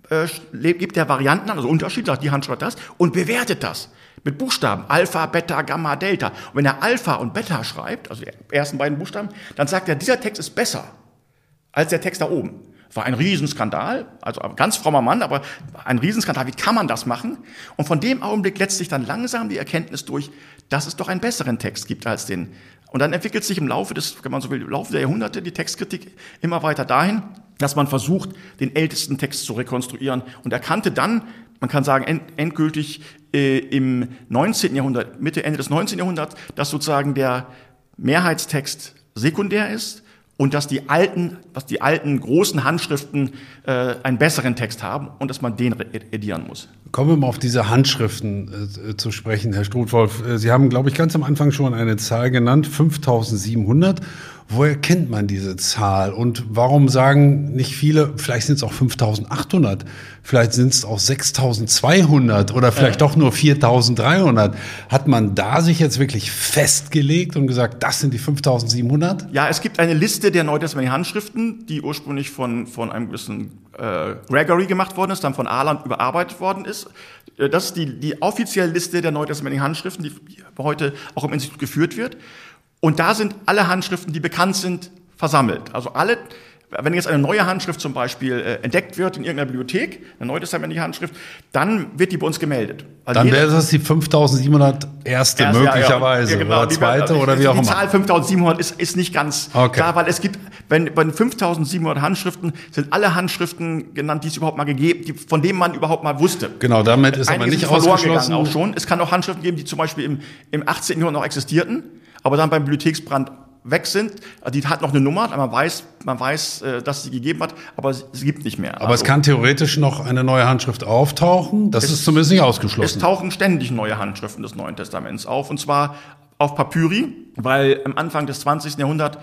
äh, gibt er Varianten an, also Unterschied, sagt die Handschrift das, und bewertet das mit Buchstaben. Alpha, Beta, Gamma, Delta. Und wenn er Alpha und Beta schreibt, also die ersten beiden Buchstaben, dann sagt er, dieser Text ist besser als der Text da oben. War ein Riesenskandal, also ein ganz frommer Mann, aber ein Riesenskandal. Wie kann man das machen? Und von dem Augenblick setzt sich dann langsam die Erkenntnis durch, dass es doch einen besseren Text gibt als den. Und dann entwickelt sich im Laufe des, wenn man so will, im Laufe der Jahrhunderte die Textkritik immer weiter dahin, dass man versucht, den ältesten Text zu rekonstruieren und erkannte dann, man kann sagen, endgültig äh, im 19. Jahrhundert, Mitte, Ende des 19. Jahrhunderts, dass sozusagen der Mehrheitstext sekundär ist und dass die alten, was die alten großen Handschriften äh, einen besseren Text haben und dass man den edieren muss. Kommen wir mal auf diese Handschriften äh, zu sprechen, Herr Struthwolf. Äh, Sie haben, glaube ich, ganz am Anfang schon eine Zahl genannt, 5700. Woher kennt man diese Zahl? Und warum sagen nicht viele, vielleicht sind es auch 5800, vielleicht sind es auch 6200 oder vielleicht ja. doch nur 4300? Hat man da sich jetzt wirklich festgelegt und gesagt, das sind die 5700? Ja, es gibt eine Liste der neutestamentlichen Handschriften, die ursprünglich von, von einem gewissen äh, Gregory gemacht worden ist, dann von Arland überarbeitet worden ist. Äh, das ist die, die offizielle Liste der neutestamentlichen Handschriften, die heute auch im Institut geführt wird. Und da sind alle Handschriften, die bekannt sind, versammelt. Also alle, wenn jetzt eine neue Handschrift zum Beispiel äh, entdeckt wird in irgendeiner Bibliothek, eine neutestamentliche Handschrift, dann wird die bei uns gemeldet. Also dann wäre das die 5700 erste erst, möglicherweise ja, ja, genau, oder zweite die, oder wie auch immer. Die Zahl 5700 ist, ist nicht ganz okay. klar, weil es gibt, wenn bei 5700 Handschriften sind alle Handschriften genannt, die es überhaupt mal gegeben, die, von denen man überhaupt mal wusste. Genau, damit ist Einige aber nicht ausgeschlossen. Auch schon. Es kann auch Handschriften geben, die zum Beispiel im, im 18. Jahrhundert noch existierten aber dann beim Bibliotheksbrand weg sind. Die hat noch eine Nummer, man weiß, man weiß, äh, dass sie gegeben hat, aber es gibt nicht mehr. Aber also, es kann theoretisch noch eine neue Handschrift auftauchen. Das es, ist zumindest nicht ausgeschlossen. Es tauchen ständig neue Handschriften des Neuen Testaments auf, und zwar auf Papyri, weil am Anfang des 20. Jahrhunderts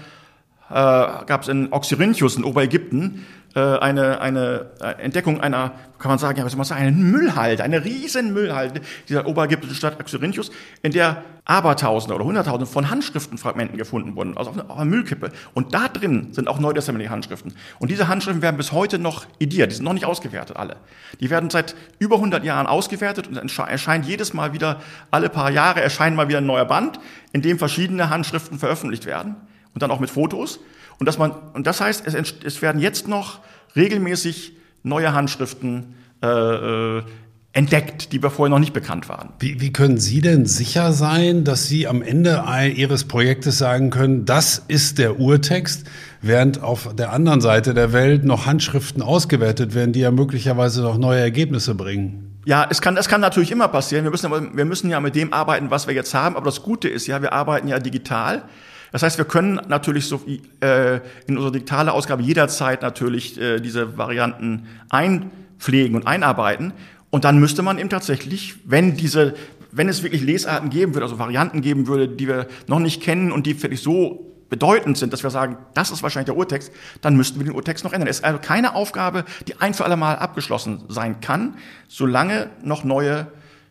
äh, gab es in Oxyrhynchus in Oberägypten äh, eine, eine äh, Entdeckung einer, kann man sagen, ja, was soll man sagen, einen Müllhalde, eine riesen Müllhalde dieser oberägyptischen Stadt Oxyrhynchus, in der Abertausende oder Hunderttausende von Handschriftenfragmenten gefunden wurden, also auf einer, auf einer Müllkippe. Und da drin sind auch neutestamentliche Handschriften. Und diese Handschriften werden bis heute noch ediert, die sind noch nicht ausgewertet, alle. Die werden seit über 100 Jahren ausgewertet und erscheint jedes Mal wieder, alle paar Jahre erscheint mal wieder ein neuer Band, in dem verschiedene Handschriften veröffentlicht werden und dann auch mit Fotos. Und, dass man, und das heißt, es, es werden jetzt noch regelmäßig neue Handschriften äh, äh, entdeckt, die wir vorher noch nicht bekannt waren. Wie, wie können Sie denn sicher sein, dass Sie am Ende Ihres Projektes sagen können, das ist der Urtext, während auf der anderen Seite der Welt noch Handschriften ausgewertet werden, die ja möglicherweise noch neue Ergebnisse bringen? Ja, es kann, es kann natürlich immer passieren. Wir müssen, aber, wir müssen ja mit dem arbeiten, was wir jetzt haben. Aber das Gute ist ja, wir arbeiten ja digital. Das heißt, wir können natürlich so äh, in unsere digitale Ausgabe jederzeit natürlich äh, diese Varianten einpflegen und einarbeiten. Und dann müsste man eben tatsächlich, wenn diese, wenn es wirklich Lesarten geben würde, also Varianten geben würde, die wir noch nicht kennen und die vielleicht so bedeutend sind, dass wir sagen, das ist wahrscheinlich der Urtext, dann müssten wir den Urtext noch ändern. Es ist also keine Aufgabe, die ein für alle Mal abgeschlossen sein kann, solange noch neue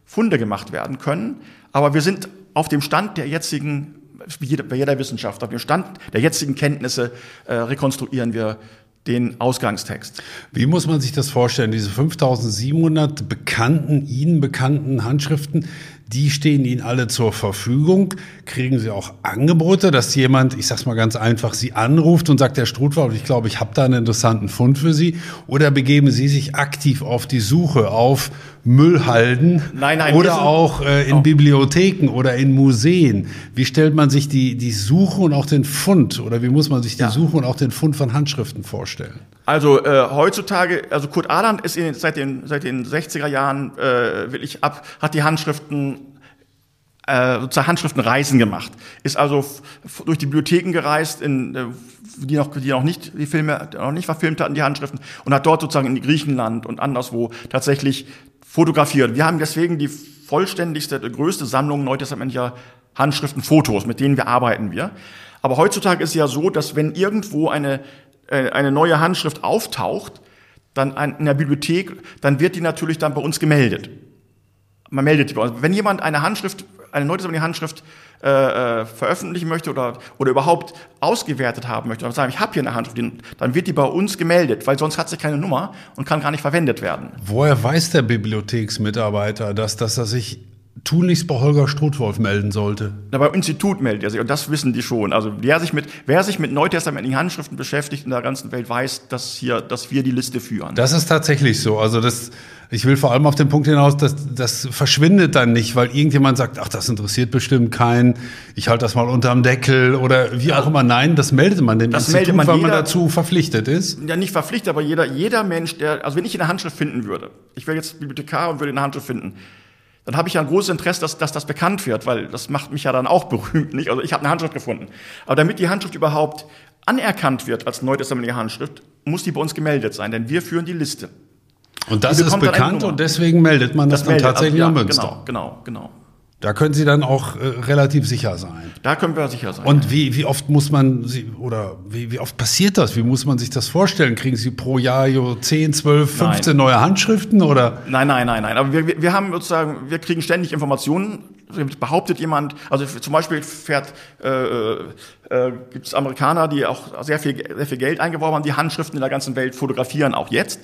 Funde gemacht werden können. Aber wir sind auf dem Stand der jetzigen wie jeder, bei jeder Wissenschaft, auf dem Stand der jetzigen Kenntnisse äh, rekonstruieren wir den Ausgangstext. Wie muss man sich das vorstellen? Diese 5700 bekannten, Ihnen bekannten Handschriften, die stehen Ihnen alle zur Verfügung. Kriegen Sie auch Angebote, dass jemand, ich sag's mal ganz einfach, Sie anruft und sagt, Herr Strutwald, ich glaube, ich habe da einen interessanten Fund für Sie? Oder begeben Sie sich aktiv auf die Suche auf Müllhalden nein, nein, oder auch äh, in oh. Bibliotheken oder in Museen? Wie stellt man sich die, die Suche und auch den Fund oder wie muss man sich die ja. Suche und auch den Fund von Handschriften vorstellen? Also äh, heutzutage, also Kurt Aland ist in, seit, den, seit den 60er Jahren äh, wirklich ab, hat die Handschriften äh, sozusagen Handschriftenreisen gemacht. Ist also durch die Bibliotheken gereist, in, äh, die, noch, die noch nicht die Filme noch nicht verfilmt hatten, die Handschriften, und hat dort sozusagen in Griechenland und anderswo tatsächlich fotografiert. Wir haben deswegen die vollständigste, größte Sammlung neutestamentlicher Handschriften, Fotos, mit denen wir arbeiten wir. Aber heutzutage ist es ja so, dass wenn irgendwo eine eine neue Handschrift auftaucht, dann in der Bibliothek, dann wird die natürlich dann bei uns gemeldet. Man meldet die bei uns. Wenn jemand eine Handschrift, eine neue Handschrift äh, äh, veröffentlichen möchte oder, oder überhaupt ausgewertet haben möchte, oder sagen, ich habe hier eine Handschrift, dann wird die bei uns gemeldet, weil sonst hat sie keine Nummer und kann gar nicht verwendet werden. Woher weiß der Bibliotheksmitarbeiter, dass, dass er sich tunlichst bei Holger Strutwolf melden sollte. Na, beim Institut meldet er sich und das wissen die schon. Also wer sich mit, wer sich mit neutestamentlichen Handschriften beschäftigt in der ganzen Welt, weiß, dass hier, dass wir die Liste führen. Das ist tatsächlich so. Also das, ich will vor allem auf den Punkt hinaus, dass das verschwindet dann nicht, weil irgendjemand sagt, ach, das interessiert bestimmt keinen, ich halte das mal unterm Deckel oder wie auch immer. Nein, das meldet man dem das Institut, man weil jeder, man dazu verpflichtet ist. Ja, nicht verpflichtet, aber jeder, jeder Mensch, der, also wenn ich eine Handschrift finden würde, ich wäre jetzt Bibliothekar und würde eine Handschrift finden, dann habe ich ja ein großes Interesse, dass, dass das bekannt wird, weil das macht mich ja dann auch berühmt, nicht? Also ich habe eine Handschrift gefunden. Aber damit die Handschrift überhaupt anerkannt wird als neutestamentliche Handschrift, muss die bei uns gemeldet sein, denn wir führen die Liste. Und das ist bekannt und deswegen meldet man das, das dann meldet, tatsächlich also, ja, an Münster. Genau, genau, genau. Da können Sie dann auch äh, relativ sicher sein. Da können wir sicher sein. Und wie, wie oft muss man Sie, oder wie, wie oft passiert das? Wie muss man sich das vorstellen? Kriegen Sie pro Jahr 10, 12, 15 nein. neue Handschriften oder? Nein, nein, nein, nein. Aber wir, wir haben sozusagen, wir kriegen ständig Informationen. Behauptet jemand, also zum Beispiel fährt, äh, äh, gibt es Amerikaner, die auch sehr viel, sehr viel Geld eingeworben haben, die Handschriften in der ganzen Welt fotografieren, auch jetzt.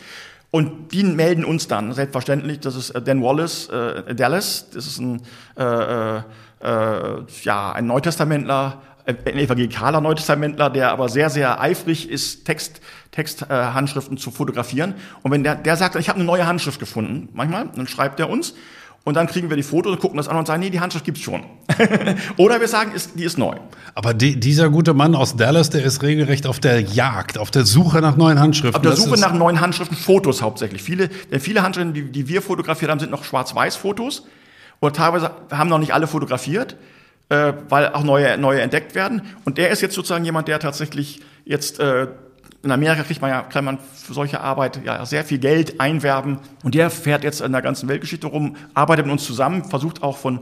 Und die melden uns dann, selbstverständlich, das ist äh, Dan Wallace, äh, Dallas, das ist ein, äh, äh, äh ja, ein Neutestamentler, ein evangelikaler Neutestamentler, der aber sehr, sehr eifrig ist, Text, Texthandschriften äh, zu fotografieren. Und wenn der, der sagt, ich habe eine neue Handschrift gefunden, manchmal, dann schreibt er uns und dann kriegen wir die Fotos und gucken das an und sagen, nee, die Handschrift gibt's schon. Oder wir sagen, ist, die ist neu. Aber die, dieser gute Mann aus Dallas, der ist regelrecht auf der Jagd, auf der Suche nach neuen Handschriften. Auf der Suche nach neuen Handschriften, Fotos hauptsächlich. Viele, denn viele Handschriften, die, die wir fotografiert haben, sind noch Schwarz-Weiß-Fotos. Und teilweise haben noch nicht alle fotografiert, äh, weil auch neue, neue entdeckt werden. Und der ist jetzt sozusagen jemand, der tatsächlich jetzt äh, in Amerika kriegt man ja, kann man für solche Arbeit ja sehr viel Geld einwerben. Und der fährt jetzt in der ganzen Weltgeschichte rum, arbeitet mit uns zusammen, versucht auch von,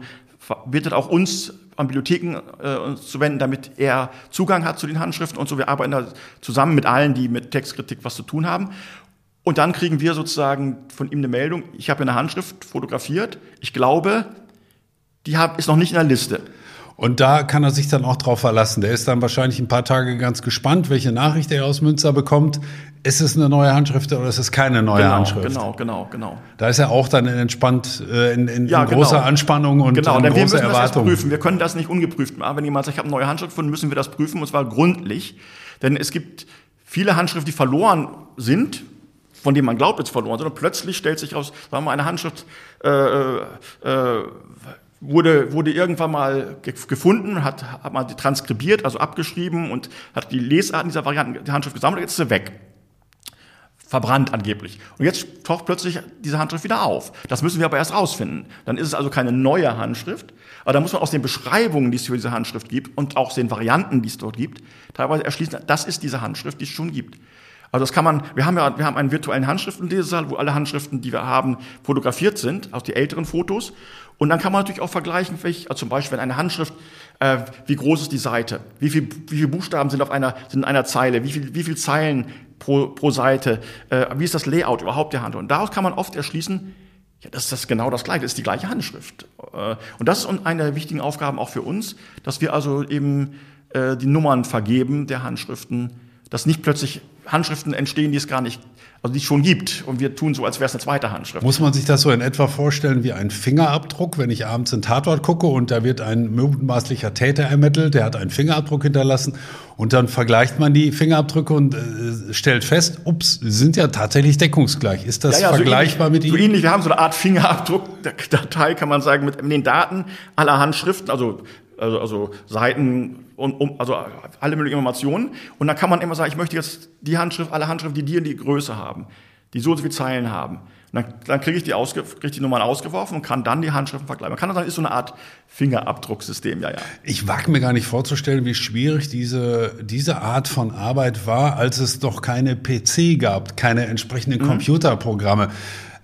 bittet auch uns an Bibliotheken äh, zu wenden, damit er Zugang hat zu den Handschriften und so. Wir arbeiten da zusammen mit allen, die mit Textkritik was zu tun haben. Und dann kriegen wir sozusagen von ihm eine Meldung, ich habe eine Handschrift fotografiert, ich glaube, die hab, ist noch nicht in der Liste. Und da kann er sich dann auch drauf verlassen. Der ist dann wahrscheinlich ein paar Tage ganz gespannt, welche Nachricht er aus Münster bekommt. Ist es eine neue Handschrift oder ist es keine neue genau, Handschrift? Genau, genau, genau. Da ist er auch dann entspannt, äh, in, in, ja, in großer genau. Anspannung und genau, in denn großer wir müssen Erwartung. Das prüfen. Wir können das nicht ungeprüft machen. Wenn jemand sagt, ich habe eine neue Handschrift gefunden, müssen wir das prüfen und zwar gründlich. Denn es gibt viele Handschriften, die verloren sind, von denen man glaubt, jetzt verloren sind. Und plötzlich stellt sich aus, sagen wir mal, eine Handschrift äh, äh, äh wurde, wurde irgendwann mal gefunden, hat, hat man transkribiert, also abgeschrieben und hat die Lesarten dieser Varianten der Handschrift gesammelt, jetzt ist sie weg. Verbrannt angeblich. Und jetzt taucht plötzlich diese Handschrift wieder auf. Das müssen wir aber erst rausfinden. Dann ist es also keine neue Handschrift, aber da muss man aus den Beschreibungen, die es für diese Handschrift gibt und auch den Varianten, die es dort gibt, teilweise erschließen, das ist diese Handschrift, die es schon gibt. Also das kann man, wir haben ja, wir haben einen virtuellen Handschriftenlesesaal, wo alle Handschriften, die wir haben, fotografiert sind, auch die älteren Fotos. Und dann kann man natürlich auch vergleichen, welch, also zum Beispiel wenn eine Handschrift, äh, wie groß ist die Seite, wie viel, wie viele Buchstaben sind auf einer, sind in einer Zeile, wie viel, wie viel Zeilen pro, pro Seite, äh, wie ist das Layout überhaupt der Hand. Und daraus kann man oft erschließen, ja, das ist das genau das Gleiche, das ist die gleiche Handschrift. Äh, und das ist eine der wichtigen Aufgaben auch für uns, dass wir also eben äh, die Nummern vergeben der Handschriften, dass nicht plötzlich Handschriften entstehen, die es gar nicht also die es schon gibt. Und wir tun so, als wäre es eine zweite Handschrift. Muss man sich das so in etwa vorstellen wie ein Fingerabdruck, wenn ich abends in Tatort gucke und da wird ein mutmaßlicher Täter ermittelt, der hat einen Fingerabdruck hinterlassen und dann vergleicht man die Fingerabdrücke und äh, stellt fest, ups, sind ja tatsächlich deckungsgleich. Ist das ja, ja, vergleichbar so mit Ihnen? So ähnlich, wir haben so eine Art Fingerabdruckdatei, kann man sagen, mit den Daten aller Handschriften, also also, also Seiten und um, also alle möglichen Informationen. Und dann kann man immer sagen, ich möchte jetzt die Handschrift, alle Handschriften, die die und die Größe haben, die so und so viele Zeilen haben. Und dann, dann kriege ich die, ausge, krieg die Nummern ausgeworfen und kann dann die Handschriften vergleichen. Man kann sagen, ist so eine Art Fingerabdrucksystem, ja, ja. Ich wage mir gar nicht vorzustellen, wie schwierig diese, diese Art von Arbeit war, als es doch keine PC gab, keine entsprechenden mhm. Computerprogramme.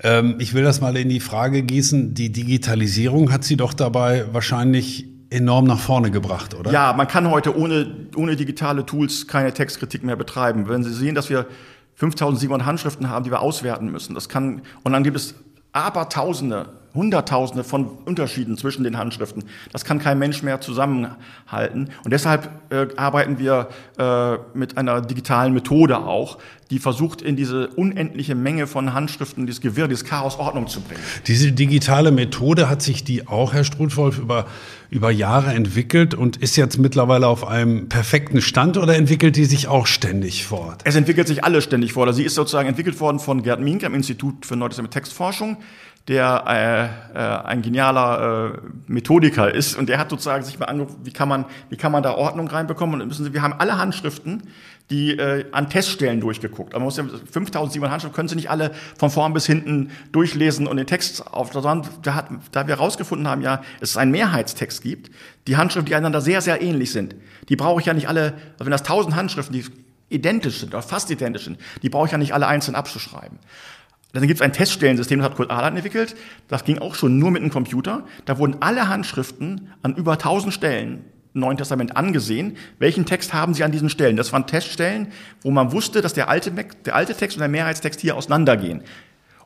Ähm, ich will das mal in die Frage gießen. Die Digitalisierung hat sie doch dabei wahrscheinlich enorm nach vorne gebracht, oder? Ja, man kann heute ohne, ohne digitale Tools keine Textkritik mehr betreiben. Wenn Sie sehen, dass wir 5700 Handschriften haben, die wir auswerten müssen, das kann, und dann gibt es aber Tausende, Hunderttausende von Unterschieden zwischen den Handschriften. Das kann kein Mensch mehr zusammenhalten. Und deshalb äh, arbeiten wir äh, mit einer digitalen Methode auch, die versucht, in diese unendliche Menge von Handschriften, dieses Gewirr, dieses Chaos Ordnung zu bringen. Diese digitale Methode hat sich die auch, Herr Strudwolf, über, über Jahre entwickelt und ist jetzt mittlerweile auf einem perfekten Stand oder entwickelt die sich auch ständig fort? Es entwickelt sich alles ständig fort. Also sie ist sozusagen entwickelt worden von Gerd Minke am Institut für Neutestamentliche Textforschung der äh, äh, ein genialer äh, Methodiker ist und der hat sozusagen sich mal angeguckt, wie kann man, wie kann man da Ordnung reinbekommen und müssen Sie, wir haben alle Handschriften, die äh, an Teststellen durchgeguckt. Aber man muss ja 5700 Handschriften können Sie nicht alle von vorn bis hinten durchlesen und den Text auf, da, hat, da wir herausgefunden haben, ja, es einen Mehrheitstext gibt, die Handschriften, die einander sehr, sehr ähnlich sind, die brauche ich ja nicht alle, also wenn das 1000 Handschriften, die identisch sind oder fast identisch sind, die brauche ich ja nicht alle einzeln abzuschreiben. Dann gibt es ein Teststellensystem, das hat Kurt Aland entwickelt. Das ging auch schon nur mit einem Computer. Da wurden alle Handschriften an über 1000 Stellen im Neuen Testament angesehen. Welchen Text haben sie an diesen Stellen? Das waren Teststellen, wo man wusste, dass der alte, der alte Text und der Mehrheitstext hier auseinandergehen.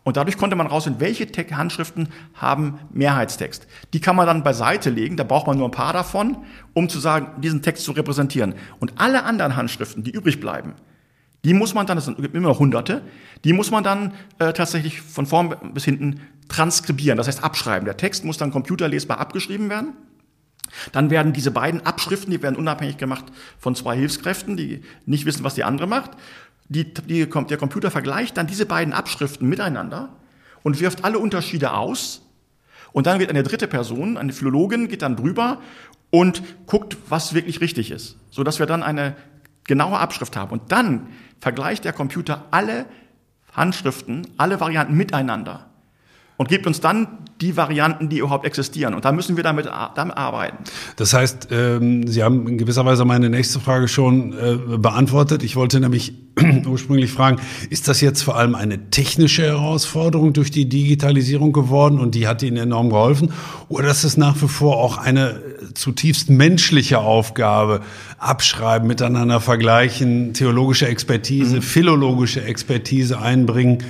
Und dadurch konnte man rausfinden, welche Handschriften haben Mehrheitstext. Die kann man dann beiseite legen, da braucht man nur ein paar davon, um zu sagen, diesen Text zu repräsentieren. Und alle anderen Handschriften, die übrig bleiben, die muss man dann, das sind immer noch hunderte, die muss man dann äh, tatsächlich von vorn bis hinten transkribieren, das heißt abschreiben. Der Text muss dann computerlesbar abgeschrieben werden. Dann werden diese beiden Abschriften, die werden unabhängig gemacht von zwei Hilfskräften, die nicht wissen, was die andere macht. Die, die, der Computer vergleicht dann diese beiden Abschriften miteinander und wirft alle Unterschiede aus. Und dann wird eine dritte Person, eine Philologin, geht dann drüber und guckt, was wirklich richtig ist, so dass wir dann eine genaue Abschrift haben. Und dann vergleicht der Computer alle Handschriften, alle Varianten miteinander und gibt uns dann die Varianten, die überhaupt existieren. Und da müssen wir damit, damit arbeiten. Das heißt, ähm, Sie haben in gewisser Weise meine nächste Frage schon äh, beantwortet. Ich wollte nämlich ursprünglich fragen, ist das jetzt vor allem eine technische Herausforderung durch die Digitalisierung geworden und die hat Ihnen enorm geholfen? Oder ist es nach wie vor auch eine zutiefst menschliche Aufgabe? Abschreiben, miteinander vergleichen, theologische Expertise, mhm. philologische Expertise einbringen?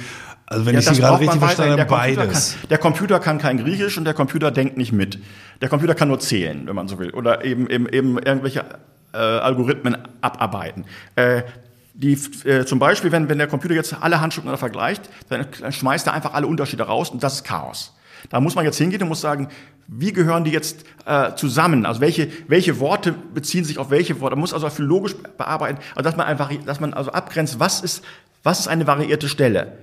Also wenn ja, ich Sie gerade richtig verstanden habe, beides. Kann, der Computer kann kein Griechisch und der Computer denkt nicht mit. Der Computer kann nur zählen, wenn man so will, oder eben eben, eben irgendwelche äh, Algorithmen abarbeiten. Äh, die, äh, zum Beispiel, wenn, wenn der Computer jetzt alle Handschriften vergleicht, dann, dann schmeißt er einfach alle Unterschiede raus und das ist Chaos. Da muss man jetzt hingehen und muss sagen, wie gehören die jetzt äh, zusammen? Also welche, welche Worte beziehen sich auf welche Worte? Man muss also viel logisch bearbeiten, also dass man einfach, dass man also abgrenzt, was ist, was ist eine variierte Stelle?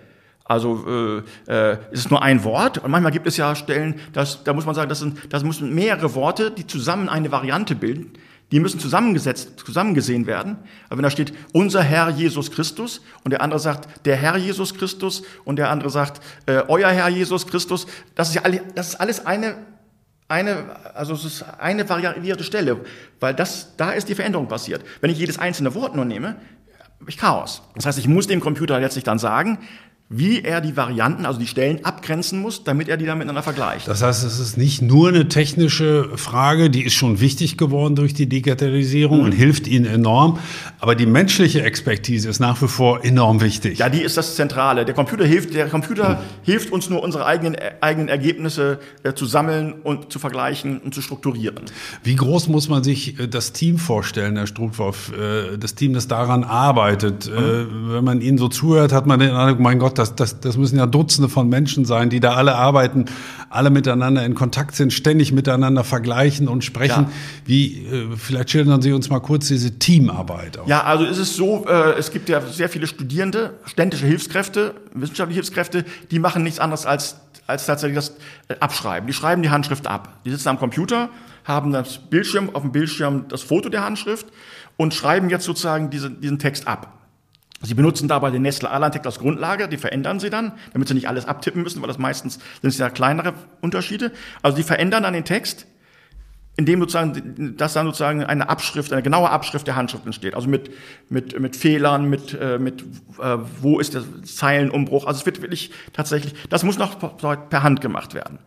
Also äh, äh, ist es nur ein Wort und manchmal gibt es ja Stellen, dass, da muss man sagen, das sind, das müssen mehrere Worte, die zusammen eine Variante bilden. Die müssen zusammengesetzt, zusammengesehen werden. Aber wenn da steht unser Herr Jesus Christus und der andere sagt der Herr Jesus Christus und der andere sagt äh, euer Herr Jesus Christus, das ist ja alle, das ist alles eine eine, also es ist eine variierte Stelle, weil das, da ist die Veränderung passiert. Wenn ich jedes einzelne Wort nur nehme, habe ich Chaos. Das heißt, ich muss dem Computer letztlich dann sagen, wie er die Varianten, also die Stellen abgrenzen muss, damit er die dann miteinander vergleicht. Das heißt, es ist nicht nur eine technische Frage, die ist schon wichtig geworden durch die Digitalisierung mhm. und hilft ihnen enorm, aber die menschliche Expertise ist nach wie vor enorm wichtig. Ja, die ist das Zentrale. Der Computer hilft, der Computer mhm. hilft uns nur, unsere eigenen, eigenen Ergebnisse äh, zu sammeln und zu vergleichen und zu strukturieren. Wie groß muss man sich äh, das Team vorstellen, Herr Struthoff, äh, das Team, das daran arbeitet? Mhm. Äh, wenn man Ihnen so zuhört, hat man den Eindruck, mein Gott, das, das, das müssen ja Dutzende von Menschen sein, die da alle arbeiten, alle miteinander in Kontakt sind, ständig miteinander vergleichen und sprechen. Ja. Wie, äh, vielleicht schildern Sie uns mal kurz diese Teamarbeit. Auch. Ja, also ist es so, äh, es gibt ja sehr viele Studierende, ständische Hilfskräfte, wissenschaftliche Hilfskräfte, die machen nichts anderes als als tatsächlich das äh, Abschreiben. Die schreiben die Handschrift ab. Die sitzen am Computer, haben das Bildschirm, auf dem Bildschirm das Foto der Handschrift und schreiben jetzt sozusagen diese, diesen Text ab. Sie benutzen dabei den Nestle Alan-Text als Grundlage, die verändern sie dann, damit sie nicht alles abtippen müssen, weil das meistens sind es ja kleinere Unterschiede. Also die verändern dann den Text, indem sozusagen, dass dann sozusagen eine Abschrift, eine genaue Abschrift der Handschrift entsteht. Also mit, mit, mit Fehlern, mit, äh, mit äh, wo ist der Zeilenumbruch. Also es wird wirklich tatsächlich, das muss noch per Hand gemacht werden.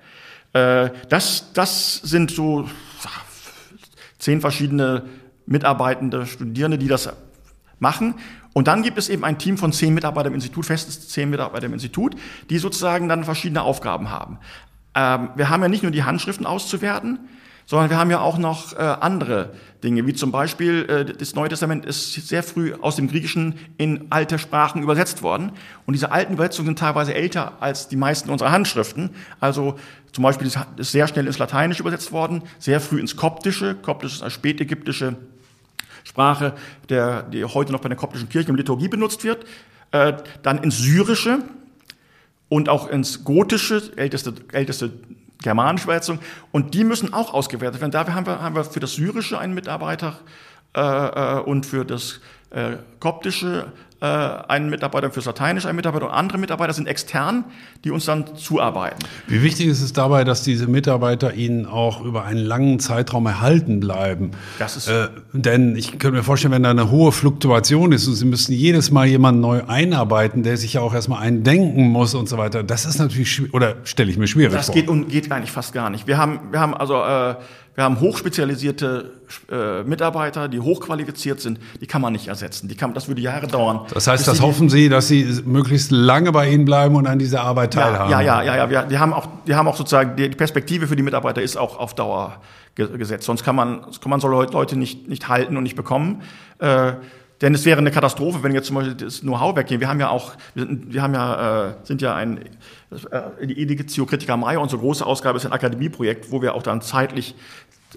Äh, das, das sind so zehn verschiedene Mitarbeitende, Studierende, die das machen. Und dann gibt es eben ein Team von zehn Mitarbeitern im Institut, festes zehn Mitarbeiter im Institut, die sozusagen dann verschiedene Aufgaben haben. Ähm, wir haben ja nicht nur die Handschriften auszuwerten, sondern wir haben ja auch noch äh, andere Dinge, wie zum Beispiel äh, das Neue Testament ist sehr früh aus dem Griechischen in alte Sprachen übersetzt worden. Und diese alten Übersetzungen sind teilweise älter als die meisten unserer Handschriften. Also zum Beispiel ist, ist sehr schnell ins Lateinische übersetzt worden, sehr früh ins Koptische. Koptisch ist eine spätägyptische Sprache, der, die heute noch bei der koptischen Kirche und Liturgie benutzt wird, äh, dann ins Syrische und auch ins Gotische, älteste, älteste germanische Übersetzung, und die müssen auch ausgewertet werden. Dafür haben wir, haben wir für das Syrische einen Mitarbeiter äh, äh und für das äh, koptische äh, einen Mitarbeiter, fürs Lateinische einen Mitarbeiter und andere Mitarbeiter sind extern, die uns dann zuarbeiten. Wie wichtig ist es dabei, dass diese Mitarbeiter Ihnen auch über einen langen Zeitraum erhalten bleiben? Das ist äh, denn ich könnte mir vorstellen, wenn da eine hohe Fluktuation ist und Sie müssen jedes Mal jemanden neu einarbeiten, der sich ja auch erstmal eindenken muss und so weiter, das ist natürlich, oder stelle ich mir schwierig das vor. Das geht, geht eigentlich fast gar nicht. Wir haben, wir haben also äh, wir haben hochspezialisierte äh, Mitarbeiter, die hochqualifiziert sind, die kann man nicht ersetzen. Die kann, das würde Jahre dauern. Das heißt, das hoffen Sie, dass Sie möglichst lange bei Ihnen bleiben und an dieser Arbeit teilhaben? Ja, ja, ja, ja. Wir, die, haben auch, die haben auch sozusagen, die Perspektive für die Mitarbeiter ist auch auf Dauer gesetzt. Sonst kann man, kann man so Leute nicht, nicht halten und nicht bekommen. Äh, denn es wäre eine Katastrophe, wenn jetzt zum Beispiel das Know-how weggeht. Wir haben ja auch, wir, sind, wir haben ja, äh, sind ja ein, äh, die Editio Critica Maya, unsere große Ausgabe ist ein Akademieprojekt, wo wir auch dann zeitlich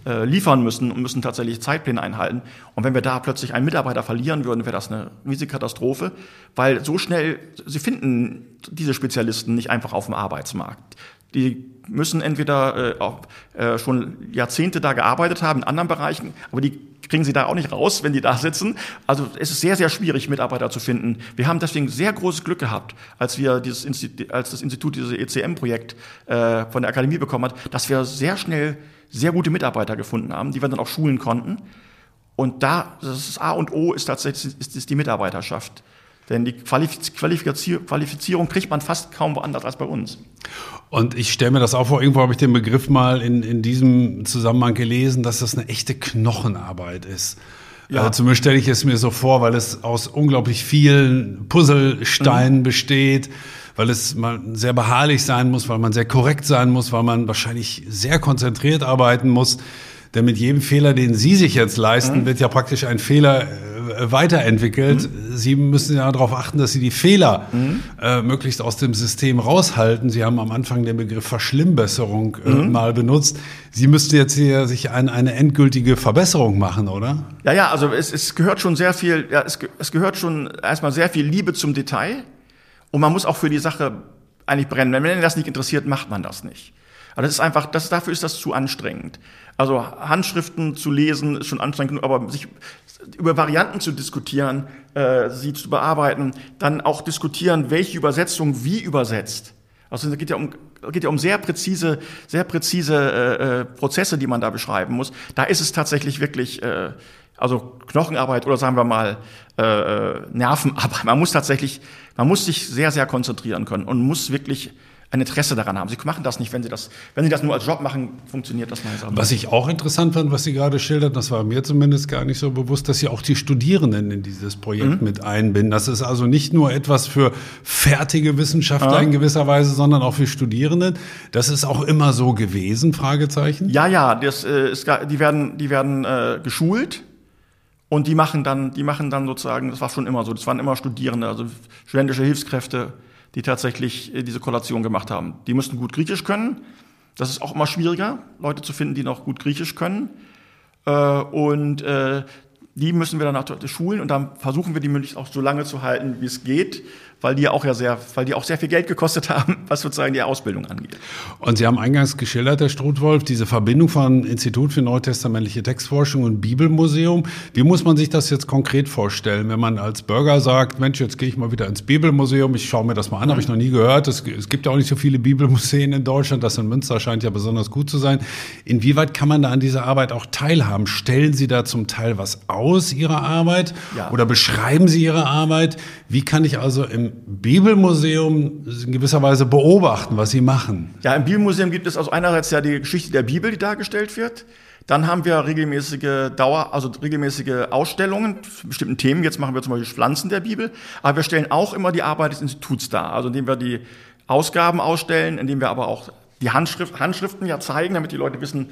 äh, liefern müssen und müssen tatsächlich Zeitpläne einhalten. Und wenn wir da plötzlich einen Mitarbeiter verlieren würden, wäre das eine riesige Katastrophe, weil so schnell, sie finden diese Spezialisten nicht einfach auf dem Arbeitsmarkt. Die müssen entweder äh, auch, äh, schon Jahrzehnte da gearbeitet haben in anderen Bereichen, aber die kriegen sie da auch nicht raus, wenn die da sitzen. Also es ist sehr, sehr schwierig, Mitarbeiter zu finden. Wir haben deswegen sehr großes Glück gehabt, als wir dieses Institut, als das Institut dieses ECM-Projekt äh, von der Akademie bekommen hat, dass wir sehr schnell sehr gute Mitarbeiter gefunden haben, die wir dann auch schulen konnten. Und da, das ist A und O ist tatsächlich ist, ist die Mitarbeiterschaft. Denn die Qualifizierung kriegt man fast kaum woanders als bei uns. Und ich stelle mir das auch vor, irgendwo habe ich den Begriff mal in, in diesem Zusammenhang gelesen, dass das eine echte Knochenarbeit ist. Ja. Äh, zumindest stelle ich es mir so vor, weil es aus unglaublich vielen Puzzlesteinen mhm. besteht weil es mal sehr beharrlich sein muss, weil man sehr korrekt sein muss, weil man wahrscheinlich sehr konzentriert arbeiten muss. Denn mit jedem Fehler, den Sie sich jetzt leisten, mhm. wird ja praktisch ein Fehler äh, weiterentwickelt. Mhm. Sie müssen ja darauf achten, dass Sie die Fehler mhm. äh, möglichst aus dem System raushalten. Sie haben am Anfang den Begriff Verschlimmbesserung äh, mhm. mal benutzt. Sie müssten jetzt hier sich ein, eine endgültige Verbesserung machen, oder? Ja, ja, also es, es gehört schon sehr viel, ja, es, es gehört schon erstmal sehr viel Liebe zum Detail. Und man muss auch für die Sache eigentlich brennen. Wenn man das nicht interessiert, macht man das nicht. Aber das ist einfach, das, dafür ist das zu anstrengend. Also Handschriften zu lesen ist schon anstrengend, aber sich über Varianten zu diskutieren, äh, sie zu bearbeiten, dann auch diskutieren, welche Übersetzung wie übersetzt. Also es geht ja um, geht ja um sehr präzise, sehr präzise äh, äh, Prozesse, die man da beschreiben muss. Da ist es tatsächlich wirklich, äh, also Knochenarbeit oder sagen wir mal äh, äh Nervenarbeit. Man muss tatsächlich man muss sich sehr, sehr konzentrieren können und muss wirklich ein Interesse daran haben. Sie machen das nicht, wenn Sie das, wenn Sie das nur als Job machen, funktioniert das meines Was ich auch interessant fand, was Sie gerade schildert, das war mir zumindest gar nicht so bewusst, dass Sie auch die Studierenden in dieses Projekt mhm. mit einbinden. Das ist also nicht nur etwas für fertige Wissenschaftler ja. in gewisser Weise, sondern auch für Studierende. Das ist auch immer so gewesen, Fragezeichen? Ja, ja, das, äh, ist, die werden, die werden äh, geschult und die machen dann, die machen dann sozusagen, das war schon immer so, das waren immer Studierende, also studentische Hilfskräfte, die tatsächlich äh, diese Kollation gemacht haben. Die mussten gut Griechisch können. Das ist auch immer schwieriger, Leute zu finden, die noch gut Griechisch können. Äh, und äh, die müssen wir dann nach schulen und dann versuchen wir die möglichst auch so lange zu halten, wie es geht, weil die auch ja sehr, weil die auch sehr viel Geld gekostet haben, was sozusagen die Ausbildung angeht. Und Sie haben eingangs geschildert, Herr Struthwolf, diese Verbindung von Institut für neutestamentliche Textforschung und Bibelmuseum. Wie muss man sich das jetzt konkret vorstellen, wenn man als Bürger sagt, Mensch, jetzt gehe ich mal wieder ins Bibelmuseum, ich schaue mir das mal an, habe ich noch nie gehört. Es, es gibt ja auch nicht so viele Bibelmuseen in Deutschland, das in Münster scheint ja besonders gut zu sein. Inwieweit kann man da an dieser Arbeit auch teilhaben? Stellen Sie da zum Teil was aus Ihrer Arbeit ja. oder beschreiben Sie Ihre Arbeit? Wie kann ich also im Bibelmuseum in gewisser Weise beobachten, was Sie machen? Ja, im Bibelmuseum gibt es also einerseits ja die Geschichte der Bibel, die dargestellt wird. Dann haben wir regelmäßige Dauer, also regelmäßige Ausstellungen zu bestimmten Themen. Jetzt machen wir zum Beispiel Pflanzen der Bibel. Aber wir stellen auch immer die Arbeit des Instituts dar. Also indem wir die Ausgaben ausstellen, indem wir aber auch die Handschrift, Handschriften ja zeigen, damit die Leute wissen,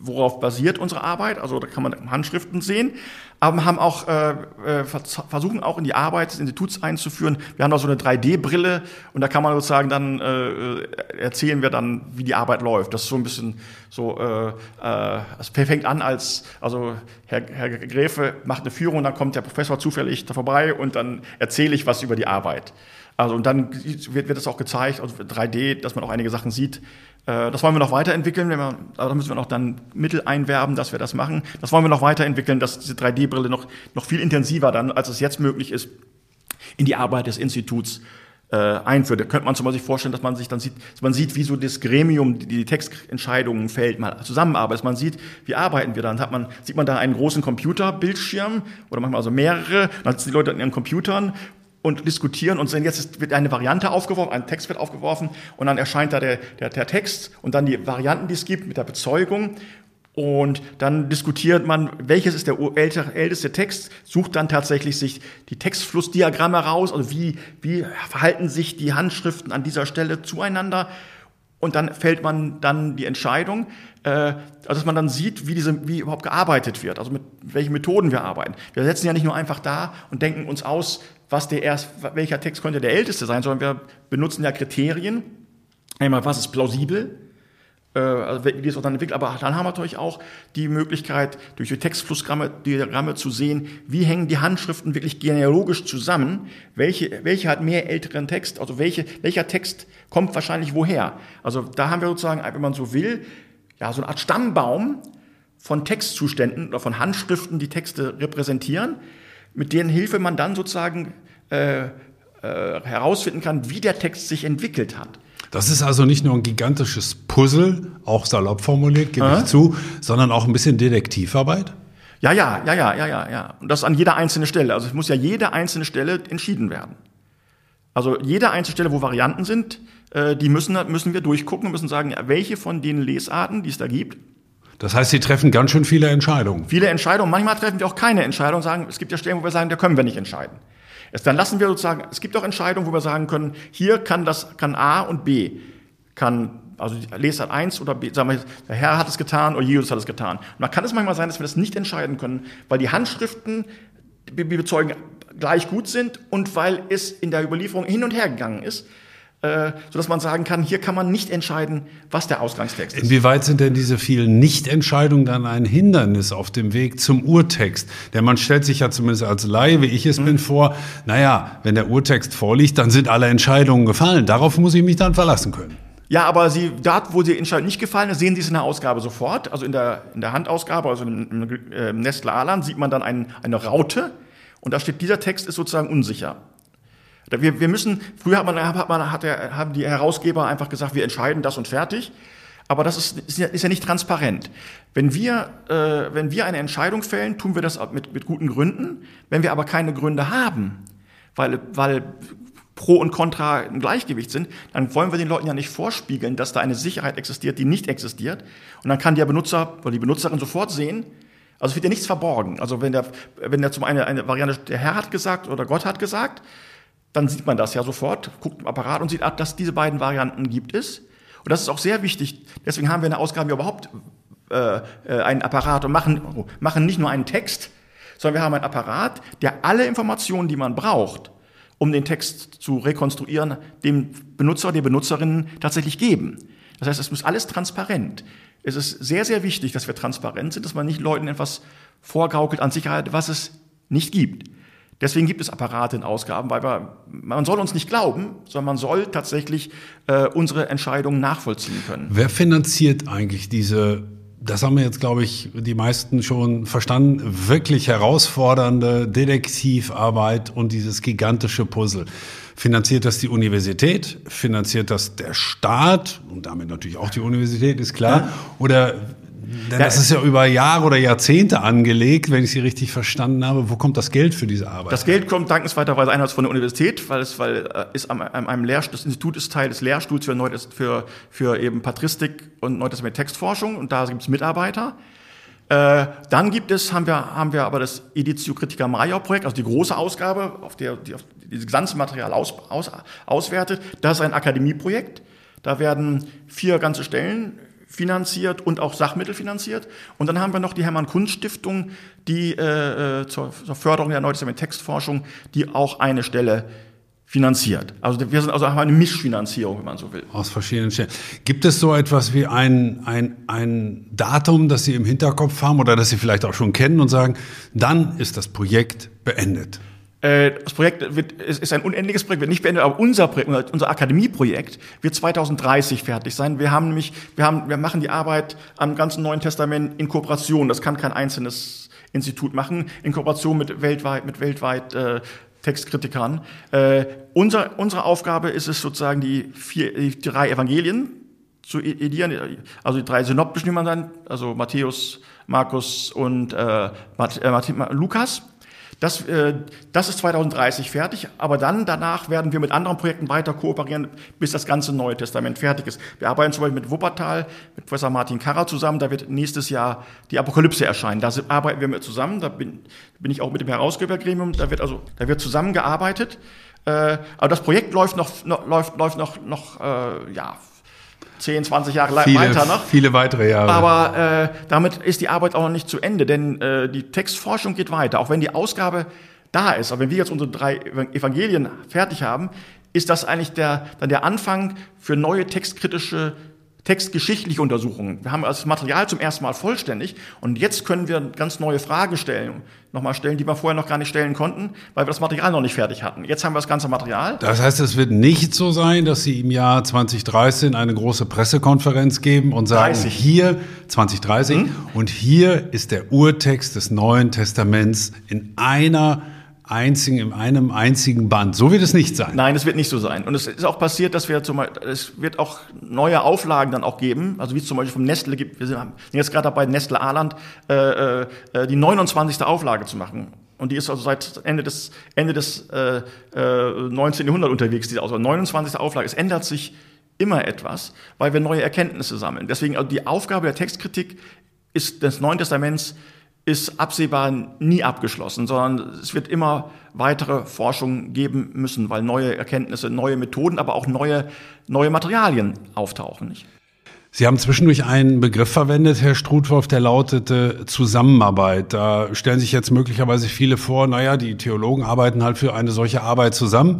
worauf basiert unsere Arbeit. Also da kann man Handschriften sehen aber haben auch äh, äh versuchen auch in die Arbeit des Instituts einzuführen. Wir haben da so eine 3D-Brille und da kann man sozusagen dann äh, äh, erzählen wir dann, wie die Arbeit läuft. Das ist so ein bisschen so, äh, äh, es fängt an als, also Herr, Herr Gräfe macht eine Führung, dann kommt der Professor zufällig da vorbei und dann erzähle ich was über die Arbeit. Also und dann wird, wird das auch gezeigt, also 3D, dass man auch einige Sachen sieht. Äh, das wollen wir noch weiterentwickeln. Wenn wir, da müssen wir noch dann Mittel einwerben, dass wir das machen. Das wollen wir noch weiterentwickeln, dass diese 3D 3D-Brille noch, noch viel intensiver dann, als es jetzt möglich ist, in die Arbeit des Instituts äh, einführt. Da könnte man zum Beispiel vorstellen, dass man sich dann sieht, man sieht, wie so das Gremium, die, die Textentscheidungen fällt, mal zusammenarbeitet. Man sieht, wie arbeiten wir dann. Hat man, sieht man da einen großen Computerbildschirm oder manchmal also mehrere, dann sitzen die Leute an ihren Computern und diskutieren und sehen, jetzt wird eine Variante aufgeworfen, ein Text wird aufgeworfen und dann erscheint da der, der, der Text und dann die Varianten, die es gibt mit der Bezeugung und dann diskutiert man, welches ist der älteste Text, sucht dann tatsächlich sich die Textflussdiagramme raus, also wie, wie verhalten sich die Handschriften an dieser Stelle zueinander. Und dann fällt man dann die Entscheidung, äh, also dass man dann sieht, wie, diese, wie überhaupt gearbeitet wird, also mit welchen Methoden wir arbeiten. Wir setzen ja nicht nur einfach da und denken uns aus, was der erst, welcher Text könnte der älteste sein, sondern wir benutzen ja Kriterien. Einmal, was ist plausibel? Äh, also wie es auch dann entwickelt. Aber dann haben wir natürlich auch die Möglichkeit, durch die Textflussgramme Diagramme zu sehen, wie hängen die Handschriften wirklich genealogisch zusammen, welche, welche hat mehr älteren Text, also welche, welcher Text kommt wahrscheinlich woher. Also da haben wir sozusagen, wenn man so will, ja, so eine Art Stammbaum von Textzuständen oder von Handschriften, die Texte repräsentieren, mit deren Hilfe man dann sozusagen äh, äh, herausfinden kann, wie der Text sich entwickelt hat. Das ist also nicht nur ein gigantisches Puzzle, auch salopp formuliert, gebe Aha. ich zu, sondern auch ein bisschen Detektivarbeit? Ja, ja, ja, ja, ja, ja, ja. Und das an jeder einzelnen Stelle. Also es muss ja jede einzelne Stelle entschieden werden. Also jede einzelne Stelle, wo Varianten sind, äh, die müssen, müssen wir durchgucken und müssen sagen, welche von den Lesarten, die es da gibt. Das heißt, Sie treffen ganz schön viele Entscheidungen. Viele Entscheidungen. Manchmal treffen wir auch keine Entscheidung, sagen, es gibt ja Stellen, wo wir sagen, da können wir nicht entscheiden. Es, dann lassen wir sozusagen, es gibt auch Entscheidungen, wo wir sagen können, hier kann das, kann A und B, kann, also Lesart 1 oder B, sagen wir, der Herr hat es getan oder Jesus hat es getan. Und man kann es manchmal sein, dass wir das nicht entscheiden können, weil die Handschriften, die bezeugen, gleich gut sind und weil es in der Überlieferung hin und her gegangen ist äh, sodass man sagen kann, hier kann man nicht entscheiden, was der Ausgangstext ist. Inwieweit sind denn diese vielen Nichtentscheidungen dann ein Hindernis auf dem Weg zum Urtext? Denn man stellt sich ja zumindest als Laie, wie ich es mhm. bin, vor, naja, wenn der Urtext vorliegt, dann sind alle Entscheidungen gefallen. Darauf muss ich mich dann verlassen können. Ja, aber Sie, dort, wo die Entscheidung nicht gefallen ist, sehen Sie es in der Ausgabe sofort. Also in der, in der Handausgabe, also im, im äh, Nestle Alan, sieht man dann ein, eine Raute. Und da steht, dieser Text ist sozusagen unsicher. Wir, wir müssen, früher hat man, hat man, hat der, haben die Herausgeber einfach gesagt, wir entscheiden das und fertig. Aber das ist, ist, ja, ist ja nicht transparent. Wenn wir, äh, wenn wir eine Entscheidung fällen, tun wir das mit, mit guten Gründen. Wenn wir aber keine Gründe haben, weil, weil Pro und Contra im Gleichgewicht sind, dann wollen wir den Leuten ja nicht vorspiegeln, dass da eine Sicherheit existiert, die nicht existiert. Und dann kann der Benutzer oder die Benutzerin sofort sehen, also es wird ja nichts verborgen. Also wenn der, wenn der zum einen eine Variante, der Herr hat gesagt oder Gott hat gesagt, dann sieht man das ja sofort, guckt im Apparat und sieht, ah, dass diese beiden Varianten gibt es. Und das ist auch sehr wichtig. Deswegen haben wir in der Ausgabe überhaupt äh, äh, einen Apparat und machen, machen nicht nur einen Text, sondern wir haben einen Apparat, der alle Informationen, die man braucht, um den Text zu rekonstruieren, dem Benutzer, der Benutzerin tatsächlich geben. Das heißt, es muss alles transparent. Es ist sehr, sehr wichtig, dass wir transparent sind, dass man nicht Leuten etwas vorgaukelt an Sicherheit, was es nicht gibt. Deswegen gibt es Apparate in Ausgaben, weil wir, man soll uns nicht glauben, sondern man soll tatsächlich äh, unsere Entscheidungen nachvollziehen können. Wer finanziert eigentlich diese, das haben wir jetzt, glaube ich, die meisten schon verstanden, wirklich herausfordernde Detektivarbeit und dieses gigantische Puzzle? Finanziert das die Universität? Finanziert das der Staat? Und damit natürlich auch die Universität, ist klar. Oder denn das ist ja über Jahre oder Jahrzehnte angelegt, wenn ich Sie richtig verstanden habe. Wo kommt das Geld für diese Arbeit? Das Geld kommt dankenswerterweise einerseits von der Universität, weil es weil äh, ist am, einem Lehrstuhl, das Institut ist Teil des Lehrstuhls für, Neutest, für, für eben Patristik und Neutestament Textforschung und da gibt es Mitarbeiter. Äh, dann gibt es, haben wir, haben wir aber das Editio Critica Major Projekt, also die große Ausgabe, auf der die auf dieses ganze Material aus, aus, auswertet. Das ist ein Akademieprojekt. Da werden vier ganze Stellen finanziert und auch Sachmittel finanziert. Und dann haben wir noch die Hermann-Kunst-Stiftung, die äh, äh zur, zur Förderung der Neutestament-Textforschung, die auch eine Stelle finanziert. Also wir sind also haben eine Mischfinanzierung, wenn man so will. Aus verschiedenen Stellen. Gibt es so etwas wie ein, ein, ein Datum, das Sie im Hinterkopf haben oder das Sie vielleicht auch schon kennen und sagen, dann ist das Projekt beendet? Äh, das Projekt wird, ist ein unendliches Projekt, wird nicht beendet, aber unser Projekt, unser Akademieprojekt wird 2030 fertig sein. Wir haben nämlich, wir haben, wir machen die Arbeit am ganzen Neuen Testament in Kooperation. Das kann kein einzelnes Institut machen, in Kooperation mit weltweit, mit weltweit äh, Textkritikern. Äh, unser, unsere Aufgabe ist es sozusagen, die, vier, die drei Evangelien zu edieren, also die drei synoptischen, wie man dann, also Matthäus, Markus und äh, Mat, äh, Lukas das, äh, das ist 2030 fertig, aber dann danach werden wir mit anderen Projekten weiter kooperieren, bis das ganze Neue Testament fertig ist. Wir arbeiten zum Beispiel mit Wuppertal, mit Professor Martin Karrer zusammen, da wird nächstes Jahr die Apokalypse erscheinen. Da arbeiten wir mit zusammen, da bin, bin ich auch mit dem Herausgebergremium, da wird also, da wird zusammengearbeitet. Äh, aber das Projekt läuft noch, noch läuft, läuft noch, noch äh, ja, 10, 20 Jahre viele, weiter noch. Viele weitere Jahre. Aber äh, damit ist die Arbeit auch noch nicht zu Ende, denn äh, die Textforschung geht weiter. Auch wenn die Ausgabe da ist, aber wenn wir jetzt unsere drei Evangelien fertig haben, ist das eigentlich der, dann der Anfang für neue textkritische textgeschichtliche Untersuchungen. Wir haben das Material zum ersten Mal vollständig und jetzt können wir ganz neue Fragen stellen, nochmal stellen, die wir vorher noch gar nicht stellen konnten, weil wir das Material noch nicht fertig hatten. Jetzt haben wir das ganze Material. Das heißt, es wird nicht so sein, dass Sie im Jahr 2013 eine große Pressekonferenz geben und sagen, 30. hier 2030 hm? und hier ist der Urtext des Neuen Testaments in einer einzigen, in einem einzigen Band. So wird es nicht sein. Nein, es wird nicht so sein. Und es ist auch passiert, dass wir zum Beispiel, es wird auch neue Auflagen dann auch geben, also wie es zum Beispiel vom Nestle gibt. Wir sind jetzt gerade dabei, Nestle Aland äh, äh, die 29. Auflage zu machen. Und die ist also seit Ende des, Ende des äh, äh, 19. Jahrhunderts unterwegs, diese also 29. Auflage. Es ändert sich immer etwas, weil wir neue Erkenntnisse sammeln. Deswegen also die Aufgabe der Textkritik ist des Neuen Testaments ist absehbar nie abgeschlossen, sondern es wird immer weitere Forschung geben müssen, weil neue Erkenntnisse, neue Methoden, aber auch neue, neue Materialien auftauchen. Nicht? Sie haben zwischendurch einen Begriff verwendet, Herr Strutwolf, der lautete Zusammenarbeit. Da stellen sich jetzt möglicherweise viele vor, naja, die Theologen arbeiten halt für eine solche Arbeit zusammen.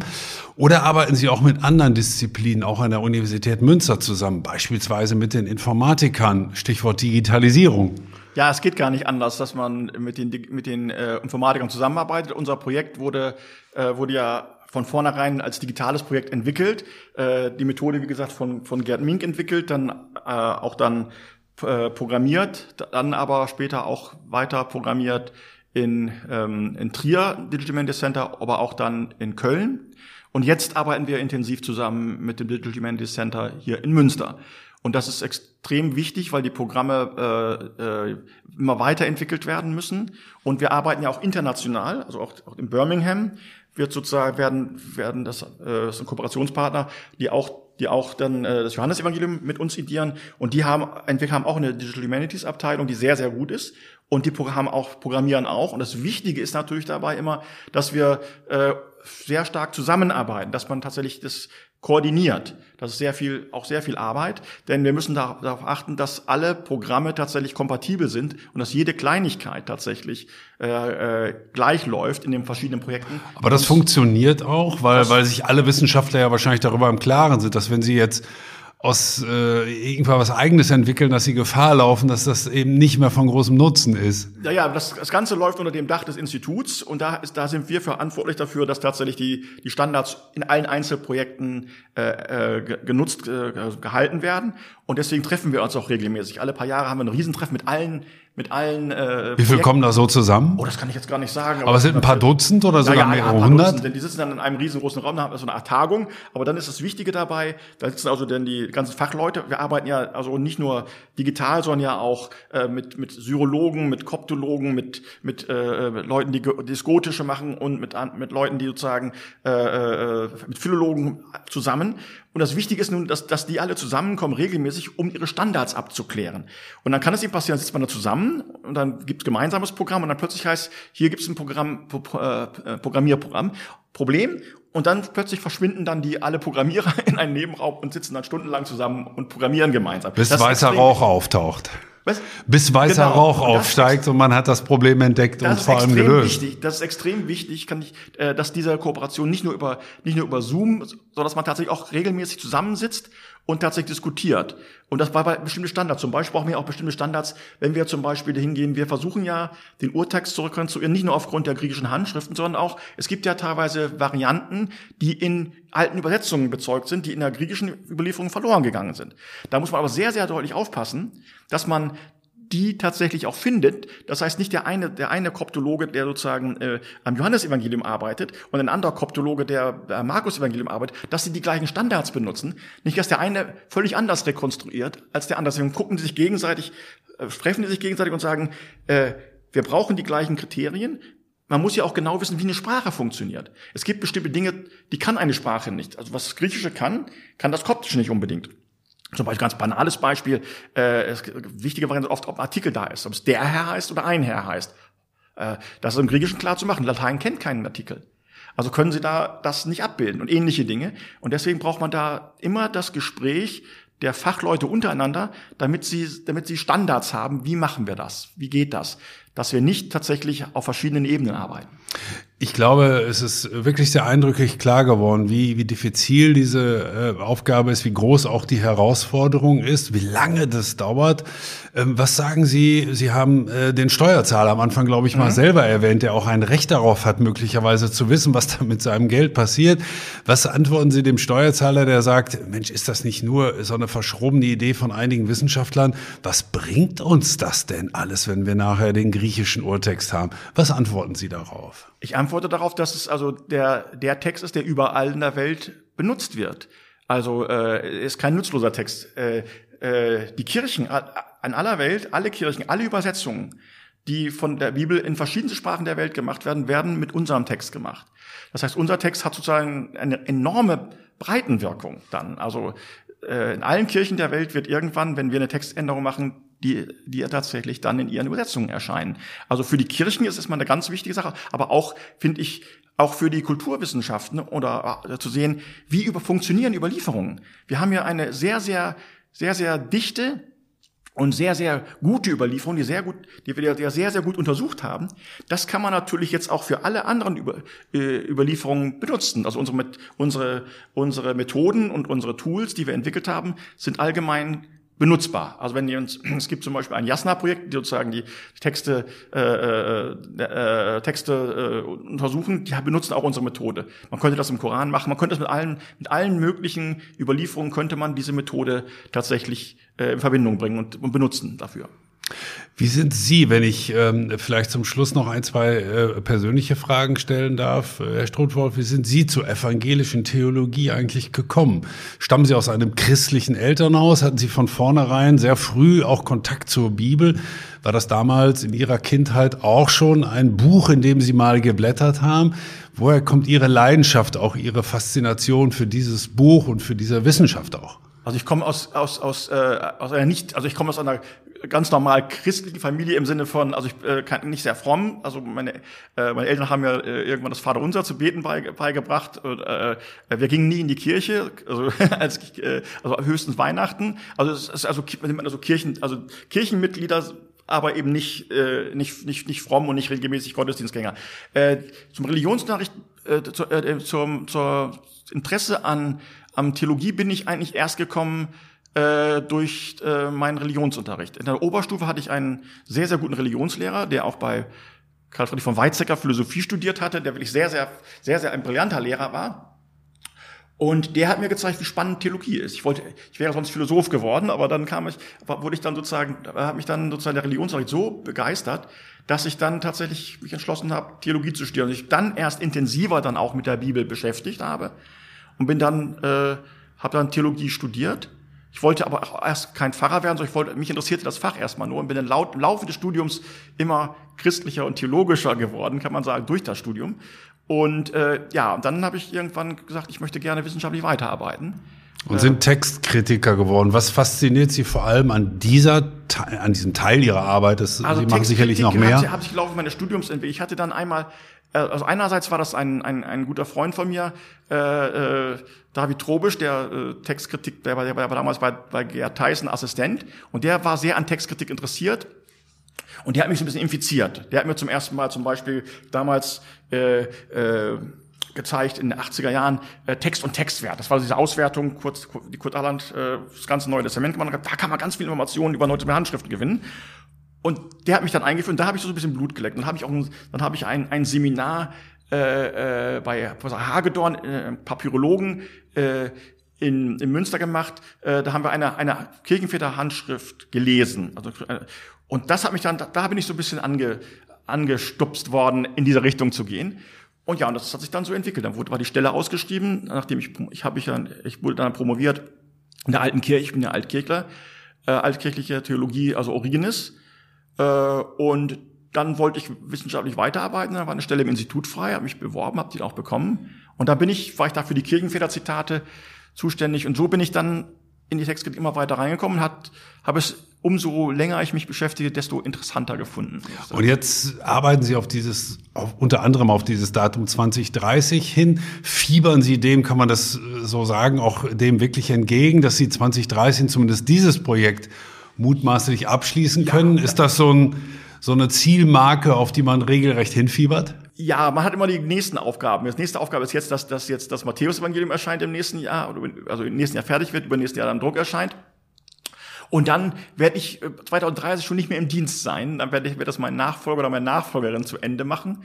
Oder arbeiten sie auch mit anderen Disziplinen, auch an der Universität Münster zusammen, beispielsweise mit den Informatikern, Stichwort Digitalisierung. Ja, es geht gar nicht anders, dass man mit den, mit den äh, Informatikern zusammenarbeitet. Unser Projekt wurde, äh, wurde ja von vornherein als digitales Projekt entwickelt. Äh, die Methode, wie gesagt, von, von Gerd Mink entwickelt, dann äh, auch dann äh, programmiert, dann aber später auch weiter programmiert in, ähm, in Trier, Digital Media Center, aber auch dann in Köln. Und jetzt arbeiten wir intensiv zusammen mit dem Digital Media Center hier in Münster. Und das ist extrem wichtig, weil die Programme äh, äh, immer weiterentwickelt werden müssen. Und wir arbeiten ja auch international, also auch, auch in Birmingham wird sozusagen werden werden das, äh, das sind Kooperationspartner, die auch die auch dann äh, das Johannesevangelium mit uns idieren und die haben entweder haben auch eine Digital Humanities Abteilung, die sehr sehr gut ist. Und die haben auch programmieren auch. Und das Wichtige ist natürlich dabei immer, dass wir äh, sehr stark zusammenarbeiten, dass man tatsächlich das koordiniert. Das ist sehr viel, auch sehr viel Arbeit, denn wir müssen darauf achten, dass alle Programme tatsächlich kompatibel sind und dass jede Kleinigkeit tatsächlich äh, äh, gleich läuft in den verschiedenen Projekten. Aber das funktioniert auch, weil, weil sich alle Wissenschaftler ja wahrscheinlich darüber im Klaren sind, dass wenn sie jetzt aus äh, irgendwas was Eigenes entwickeln, dass sie Gefahr laufen, dass das eben nicht mehr von großem Nutzen ist. Ja, ja, das, das Ganze läuft unter dem Dach des Instituts und da, ist, da sind wir verantwortlich dafür, dass tatsächlich die, die Standards in allen Einzelprojekten äh, äh, genutzt, äh, gehalten werden. Und deswegen treffen wir uns auch regelmäßig. Alle paar Jahre haben wir ein Riesentreffen mit allen mit allen. Äh, Wie viele kommen da so zusammen? Oh, das kann ich jetzt gar nicht sagen. Aber, aber es sind ein paar Dutzend oder sogar ja, ja, mehrere hundert? Dutzend, denn die sitzen dann in einem riesengroßen Raum, da haben wir so eine Art Tagung. Aber dann ist das Wichtige dabei, da sitzen also dann die ganzen Fachleute. Wir arbeiten ja also nicht nur digital, sondern ja auch äh, mit mit Syrologen, mit Koptologen, mit mit äh, Leuten, die, die das Gotische machen und mit mit Leuten, die sozusagen äh, äh, mit Philologen zusammen. Und das Wichtige ist nun, dass, dass die alle zusammenkommen regelmäßig, um ihre Standards abzuklären. Und dann kann es eben passieren, dann sitzt man da zusammen und dann gibt es gemeinsames Programm und dann plötzlich heißt, hier gibt es ein Programm, äh, Programmierprogramm. Problem. Und dann plötzlich verschwinden dann die alle Programmierer in einen Nebenraum und sitzen dann stundenlang zusammen und programmieren gemeinsam. Bis weißer Rauch auftaucht. Was? Bis weißer genau. Rauch und aufsteigt und man hat das Problem entdeckt und vor allem gelöst. Wichtig. Das ist extrem wichtig, kann ich, äh, dass diese Kooperation nicht nur über nicht nur über Zoom, sondern dass man tatsächlich auch regelmäßig zusammensitzt und tatsächlich diskutiert. Und das war bei bestimmten Standards. Zum Beispiel brauchen wir auch bestimmte Standards, wenn wir zum Beispiel hingehen, wir versuchen ja, den Urtext zurückzukonstruieren, nicht nur aufgrund der griechischen Handschriften, sondern auch, es gibt ja teilweise Varianten, die in alten Übersetzungen bezeugt sind, die in der griechischen Überlieferung verloren gegangen sind. Da muss man aber sehr, sehr deutlich aufpassen, dass man die tatsächlich auch findet. Das heißt nicht der eine, der eine Koptologe, der sozusagen äh, am Johannesevangelium arbeitet und ein anderer Koptologe, der am Markus-Evangelium arbeitet, dass sie die gleichen Standards benutzen. Nicht, dass der eine völlig anders rekonstruiert als der andere. Deswegen gucken sie sich gegenseitig, äh, treffen die sich gegenseitig und sagen, äh, wir brauchen die gleichen Kriterien. Man muss ja auch genau wissen, wie eine Sprache funktioniert. Es gibt bestimmte Dinge, die kann eine Sprache nicht. Also was das Griechische kann, kann das Koptische nicht unbedingt. Zum Beispiel ganz banales Beispiel, äh, wichtige Variante oft, ob ein Artikel da ist, ob es der Herr heißt oder ein Herr heißt. Äh, das ist im Griechischen klar zu machen. Latein kennt keinen Artikel. Also können Sie da das nicht abbilden und ähnliche Dinge. Und deswegen braucht man da immer das Gespräch der Fachleute untereinander, damit sie, damit sie Standards haben. Wie machen wir das? Wie geht das? Dass wir nicht tatsächlich auf verschiedenen Ebenen arbeiten. Ich glaube, es ist wirklich sehr eindrücklich klar geworden, wie, wie diffizil diese äh, Aufgabe ist, wie groß auch die Herausforderung ist, wie lange das dauert. Ähm, was sagen Sie? Sie haben äh, den Steuerzahler am Anfang, glaube ich, mal mhm. selber erwähnt, der auch ein Recht darauf hat, möglicherweise zu wissen, was da mit seinem Geld passiert. Was antworten Sie dem Steuerzahler, der sagt, Mensch, ist das nicht nur so eine verschrobene Idee von einigen Wissenschaftlern? Was bringt uns das denn alles, wenn wir nachher den griechischen Urtext haben? Was antworten Sie darauf? Ich antworte darauf, dass es also der, der Text ist, der überall in der Welt benutzt wird. Also äh, ist kein nutzloser Text. Äh, äh, die Kirchen an aller Welt, alle Kirchen, alle Übersetzungen, die von der Bibel in verschiedenen Sprachen der Welt gemacht werden, werden mit unserem Text gemacht. Das heißt, unser Text hat sozusagen eine enorme Breitenwirkung dann. Also äh, in allen Kirchen der Welt wird irgendwann, wenn wir eine Textänderung machen, die, die tatsächlich dann in ihren Übersetzungen erscheinen. Also für die Kirchen ist es mal eine ganz wichtige Sache, aber auch, finde ich, auch für die Kulturwissenschaften oder äh, zu sehen, wie über, funktionieren Überlieferungen. Wir haben ja eine sehr, sehr, sehr, sehr dichte und sehr, sehr gute Überlieferung, die sehr gut, die wir ja sehr, sehr gut untersucht haben. Das kann man natürlich jetzt auch für alle anderen Über, äh, Überlieferungen benutzen. Also unsere, unsere, unsere Methoden und unsere Tools, die wir entwickelt haben, sind allgemein benutzbar. Also wenn ihr uns, es gibt zum Beispiel ein Jasna-Projekt, die sozusagen die Texte, äh, äh, äh, Texte äh, untersuchen, die benutzen auch unsere Methode. Man könnte das im Koran machen, man könnte das mit allen, mit allen möglichen Überlieferungen könnte man diese Methode tatsächlich äh, in Verbindung bringen und, und benutzen dafür. Wie sind Sie, wenn ich ähm, vielleicht zum Schluss noch ein, zwei äh, persönliche Fragen stellen darf, äh, Herr Strothwolf, wie sind Sie zur evangelischen Theologie eigentlich gekommen? Stammen Sie aus einem christlichen Elternhaus? Hatten Sie von vornherein sehr früh auch Kontakt zur Bibel? War das damals in Ihrer Kindheit auch schon ein Buch, in dem Sie mal geblättert haben? Woher kommt Ihre Leidenschaft, auch Ihre Faszination für dieses Buch und für diese Wissenschaft auch? Also ich komme aus aus aus äh, aus einer nicht also ich komme aus einer ganz normal christlichen Familie im Sinne von, also ich äh, kann nicht sehr fromm, also meine, äh, meine Eltern haben ja äh, irgendwann das Vaterunser zu beten beige, beigebracht. Und, äh, wir gingen nie in die Kirche, also, als, äh, also höchstens Weihnachten. Also es ist also, also Kirchen, also Kirchenmitglieder aber eben nicht, äh, nicht, nicht, nicht fromm und nicht regelmäßig Gottesdienstgänger. Äh, zum Religionsunterricht, äh, zu, äh, zum, zur Interesse an, an Theologie bin ich eigentlich erst gekommen, äh, durch äh, meinen Religionsunterricht. In der Oberstufe hatte ich einen sehr, sehr guten Religionslehrer, der auch bei Karl Friedrich von Weizsäcker Philosophie studiert hatte, der wirklich sehr, sehr, sehr, sehr ein brillanter Lehrer war. Und der hat mir gezeigt, wie spannend Theologie ist. Ich wollte, ich wäre sonst Philosoph geworden, aber dann kam ich, wurde ich dann sozusagen, hat mich dann sozusagen der Religionsunterricht so begeistert, dass ich dann tatsächlich mich entschlossen habe, Theologie zu studieren. Und ich dann erst intensiver dann auch mit der Bibel beschäftigt habe und bin dann, äh, habe dann Theologie studiert ich wollte aber auch erst kein Pfarrer werden, sondern ich wollte, mich interessierte das Fach erstmal nur und bin dann laut, im Laufe des Studiums immer christlicher und theologischer geworden, kann man sagen, durch das Studium. Und äh, ja, und dann habe ich irgendwann gesagt, ich möchte gerne wissenschaftlich weiterarbeiten. Und sind Textkritiker geworden. Was fasziniert Sie vor allem an dieser, an diesem Teil Ihrer Arbeit? Das, also Sie machen sicherlich noch mehr. Habe ich gelaufen meine Studiumsentwicklung. Ich hatte dann einmal äh, also einerseits war das ein, ein, ein guter Freund von mir, äh, äh, David Trobisch, der äh, Textkritik, der war, der war damals bei, bei Gerd Tyson Assistent und der war sehr an Textkritik interessiert und der hat mich so ein bisschen infiziert. Der hat mir zum ersten Mal zum Beispiel damals äh, äh, gezeigt in den 80er Jahren äh, Text und Textwert. Das war diese Auswertung, kurz, die Kurt Alland äh, das ganze Neue Testament gemacht hat. Da kann man ganz viele Informationen über Neue Handschriften gewinnen. Und der hat mich dann eingeführt und da habe ich so ein bisschen Blut geleckt. Dann habe ich auch ein, dann habe ich ein, ein Seminar äh, äh, bei Professor Hagedorn, äh, Papyrologen, äh, in, in Münster gemacht. Äh, da haben wir eine, eine Kirchenväter-Handschrift gelesen. Also, äh, Und das hat mich dann, da bin ich so ein bisschen ange, angestupst worden, in diese Richtung zu gehen. Und ja, und das hat sich dann so entwickelt. Dann wurde, war die Stelle ausgeschrieben, nachdem ich, ich habe ich ja, ich wurde dann promoviert in der alten Kirche, ich bin ja Altkirchler, äh, altkirchliche Theologie, also Origenis. Äh, und dann wollte ich wissenschaftlich weiterarbeiten, dann war eine Stelle im Institut frei, habe mich beworben, habe die auch bekommen. Und da bin ich, war ich da für die Kirchenväterzitate zuständig. Und so bin ich dann in die Textkritik immer weiter reingekommen, hat, habe es umso länger ich mich beschäftige, desto interessanter gefunden. Und jetzt arbeiten Sie auf dieses, auf, unter anderem auf dieses Datum 2030 hin. Fiebern Sie dem, kann man das äh, so sagen, auch dem wirklich entgegen, dass Sie 2030 zumindest dieses Projekt mutmaßlich abschließen können? Ja, Ist das so, ein, so eine Zielmarke, auf die man regelrecht hinfiebert? Ja, man hat immer die nächsten Aufgaben. Das nächste Aufgabe ist jetzt, dass, dass jetzt das Matthäus-Evangelium erscheint im nächsten Jahr, also im nächsten Jahr fertig wird, über nächsten Jahr dann Druck erscheint. Und dann werde ich 2030 äh, schon nicht mehr im Dienst sein. Dann werde ich werde das mein Nachfolger oder meine Nachfolgerin zu Ende machen.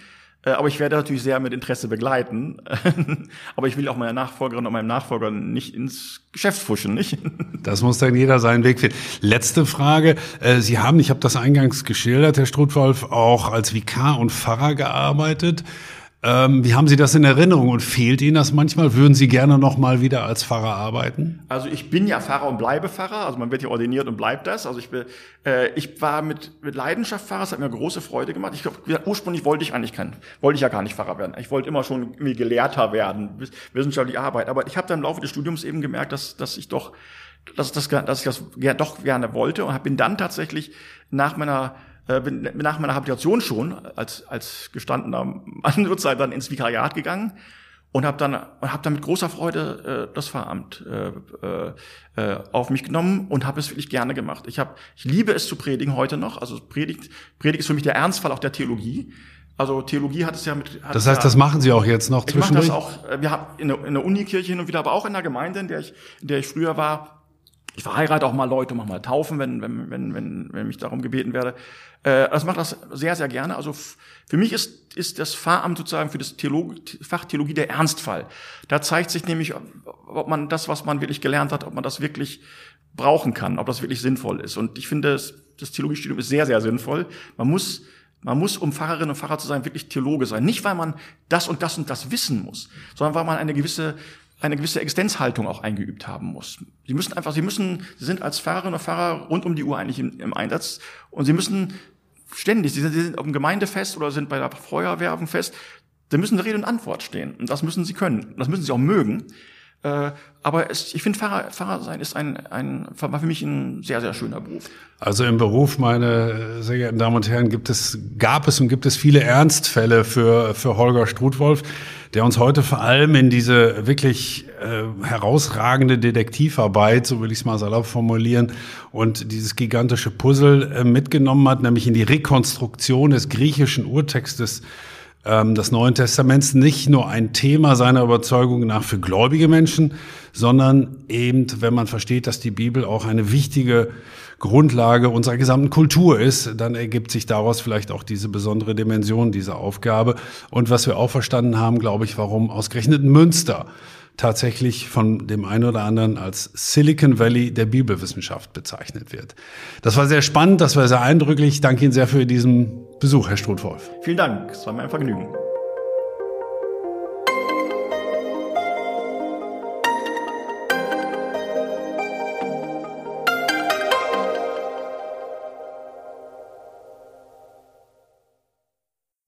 Äh, aber ich werde natürlich sehr mit Interesse begleiten. Aber ich will auch meiner Nachfolgerin und meinem Nachfolger nicht ins Geschäft fuschen, nicht? Das muss dann jeder seinen Weg finden. Letzte Frage. Äh, Sie haben, ich habe das eingangs geschildert, Herr Strutwolf, auch als Vikar und Pfarrer gearbeitet. Ähm, wie haben Sie das in Erinnerung und fehlt Ihnen das manchmal? Würden Sie gerne noch mal wieder als Pfarrer arbeiten? Also ich bin ja Pfarrer und bleibe Pfarrer. Also man wird ja ordiniert und bleibt das. Also ich, bin, äh, ich war mit, mit Leidenschaft Pfarrer. Es hat mir große Freude gemacht. Ich glaube, ursprünglich wollte ich eigentlich kein, wollte ich ja gar nicht Pfarrer werden. Ich wollte immer schon irgendwie Gelehrter werden, wissenschaftliche Arbeit. Aber ich habe dann im Laufe des Studiums eben gemerkt, dass, dass ich doch, dass, dass, dass ich das doch gerne wollte und bin dann tatsächlich nach meiner äh, bin nach meiner Habilitation schon als, als gestandener Mann sozusagen dann ins Vikariat gegangen und habe dann hab dann mit großer Freude äh, das Pfarramt äh, äh, auf mich genommen und habe es wirklich gerne gemacht. Ich habe ich liebe es zu predigen heute noch. Also Predigt Predigt ist für mich der Ernstfall auch der Theologie. Also Theologie hat es ja mit. das heißt, ja, das machen Sie auch jetzt noch zwischendurch? Ich mache das auch. Äh, wir haben in der, in der Unikirche hin und wieder, aber auch in der Gemeinde, in der ich, in der ich früher war. Ich verheirate auch mal Leute, mach mal taufen, wenn, wenn, wenn, wenn, wenn mich darum gebeten werde. Äh, das macht das sehr, sehr gerne. Also für mich ist, ist das Pfarramt sozusagen für das Theolog Fach Theologie der Ernstfall. Da zeigt sich nämlich, ob man das, was man wirklich gelernt hat, ob man das wirklich brauchen kann, ob das wirklich sinnvoll ist. Und ich finde, das, das Theologiestudium ist sehr, sehr sinnvoll. Man muss man muss, um Pfarrerin und Pfarrer zu sein, wirklich Theologe sein. Nicht, weil man das und das und das wissen muss, sondern weil man eine gewisse eine gewisse Existenzhaltung auch eingeübt haben muss. Sie müssen einfach, sie müssen, sie sind als Pfarrerin oder Pfarrer rund um die Uhr eigentlich im, im Einsatz und sie müssen ständig, sie sind, sie sind auf dem Gemeindefest oder sind bei der Feuerwehr fest, da müssen Rede und Antwort stehen. Und das müssen sie können. Das müssen sie auch mögen. Äh, aber es, ich finde, Pfarrer, Pfarrer sein ist ein, ein, war für mich ein sehr, sehr schöner Beruf. Also im Beruf, meine sehr geehrten Damen und Herren, gibt es, gab es und gibt es viele Ernstfälle für, für Holger Strutwolf, der uns heute vor allem in diese wirklich äh, herausragende Detektivarbeit, so will ich es mal salopp formulieren, und dieses gigantische Puzzle äh, mitgenommen hat, nämlich in die Rekonstruktion des griechischen Urtextes ähm, des Neuen Testaments. Nicht nur ein Thema seiner Überzeugung nach für gläubige Menschen, sondern eben, wenn man versteht, dass die Bibel auch eine wichtige Grundlage unserer gesamten Kultur ist, dann ergibt sich daraus vielleicht auch diese besondere Dimension dieser Aufgabe. Und was wir auch verstanden haben, glaube ich, warum ausgerechnet Münster tatsächlich von dem einen oder anderen als Silicon Valley der Bibelwissenschaft bezeichnet wird. Das war sehr spannend, das war sehr eindrücklich. Ich danke Ihnen sehr für diesen Besuch, Herr Strutwolf. Vielen Dank, es war mir ein Vergnügen.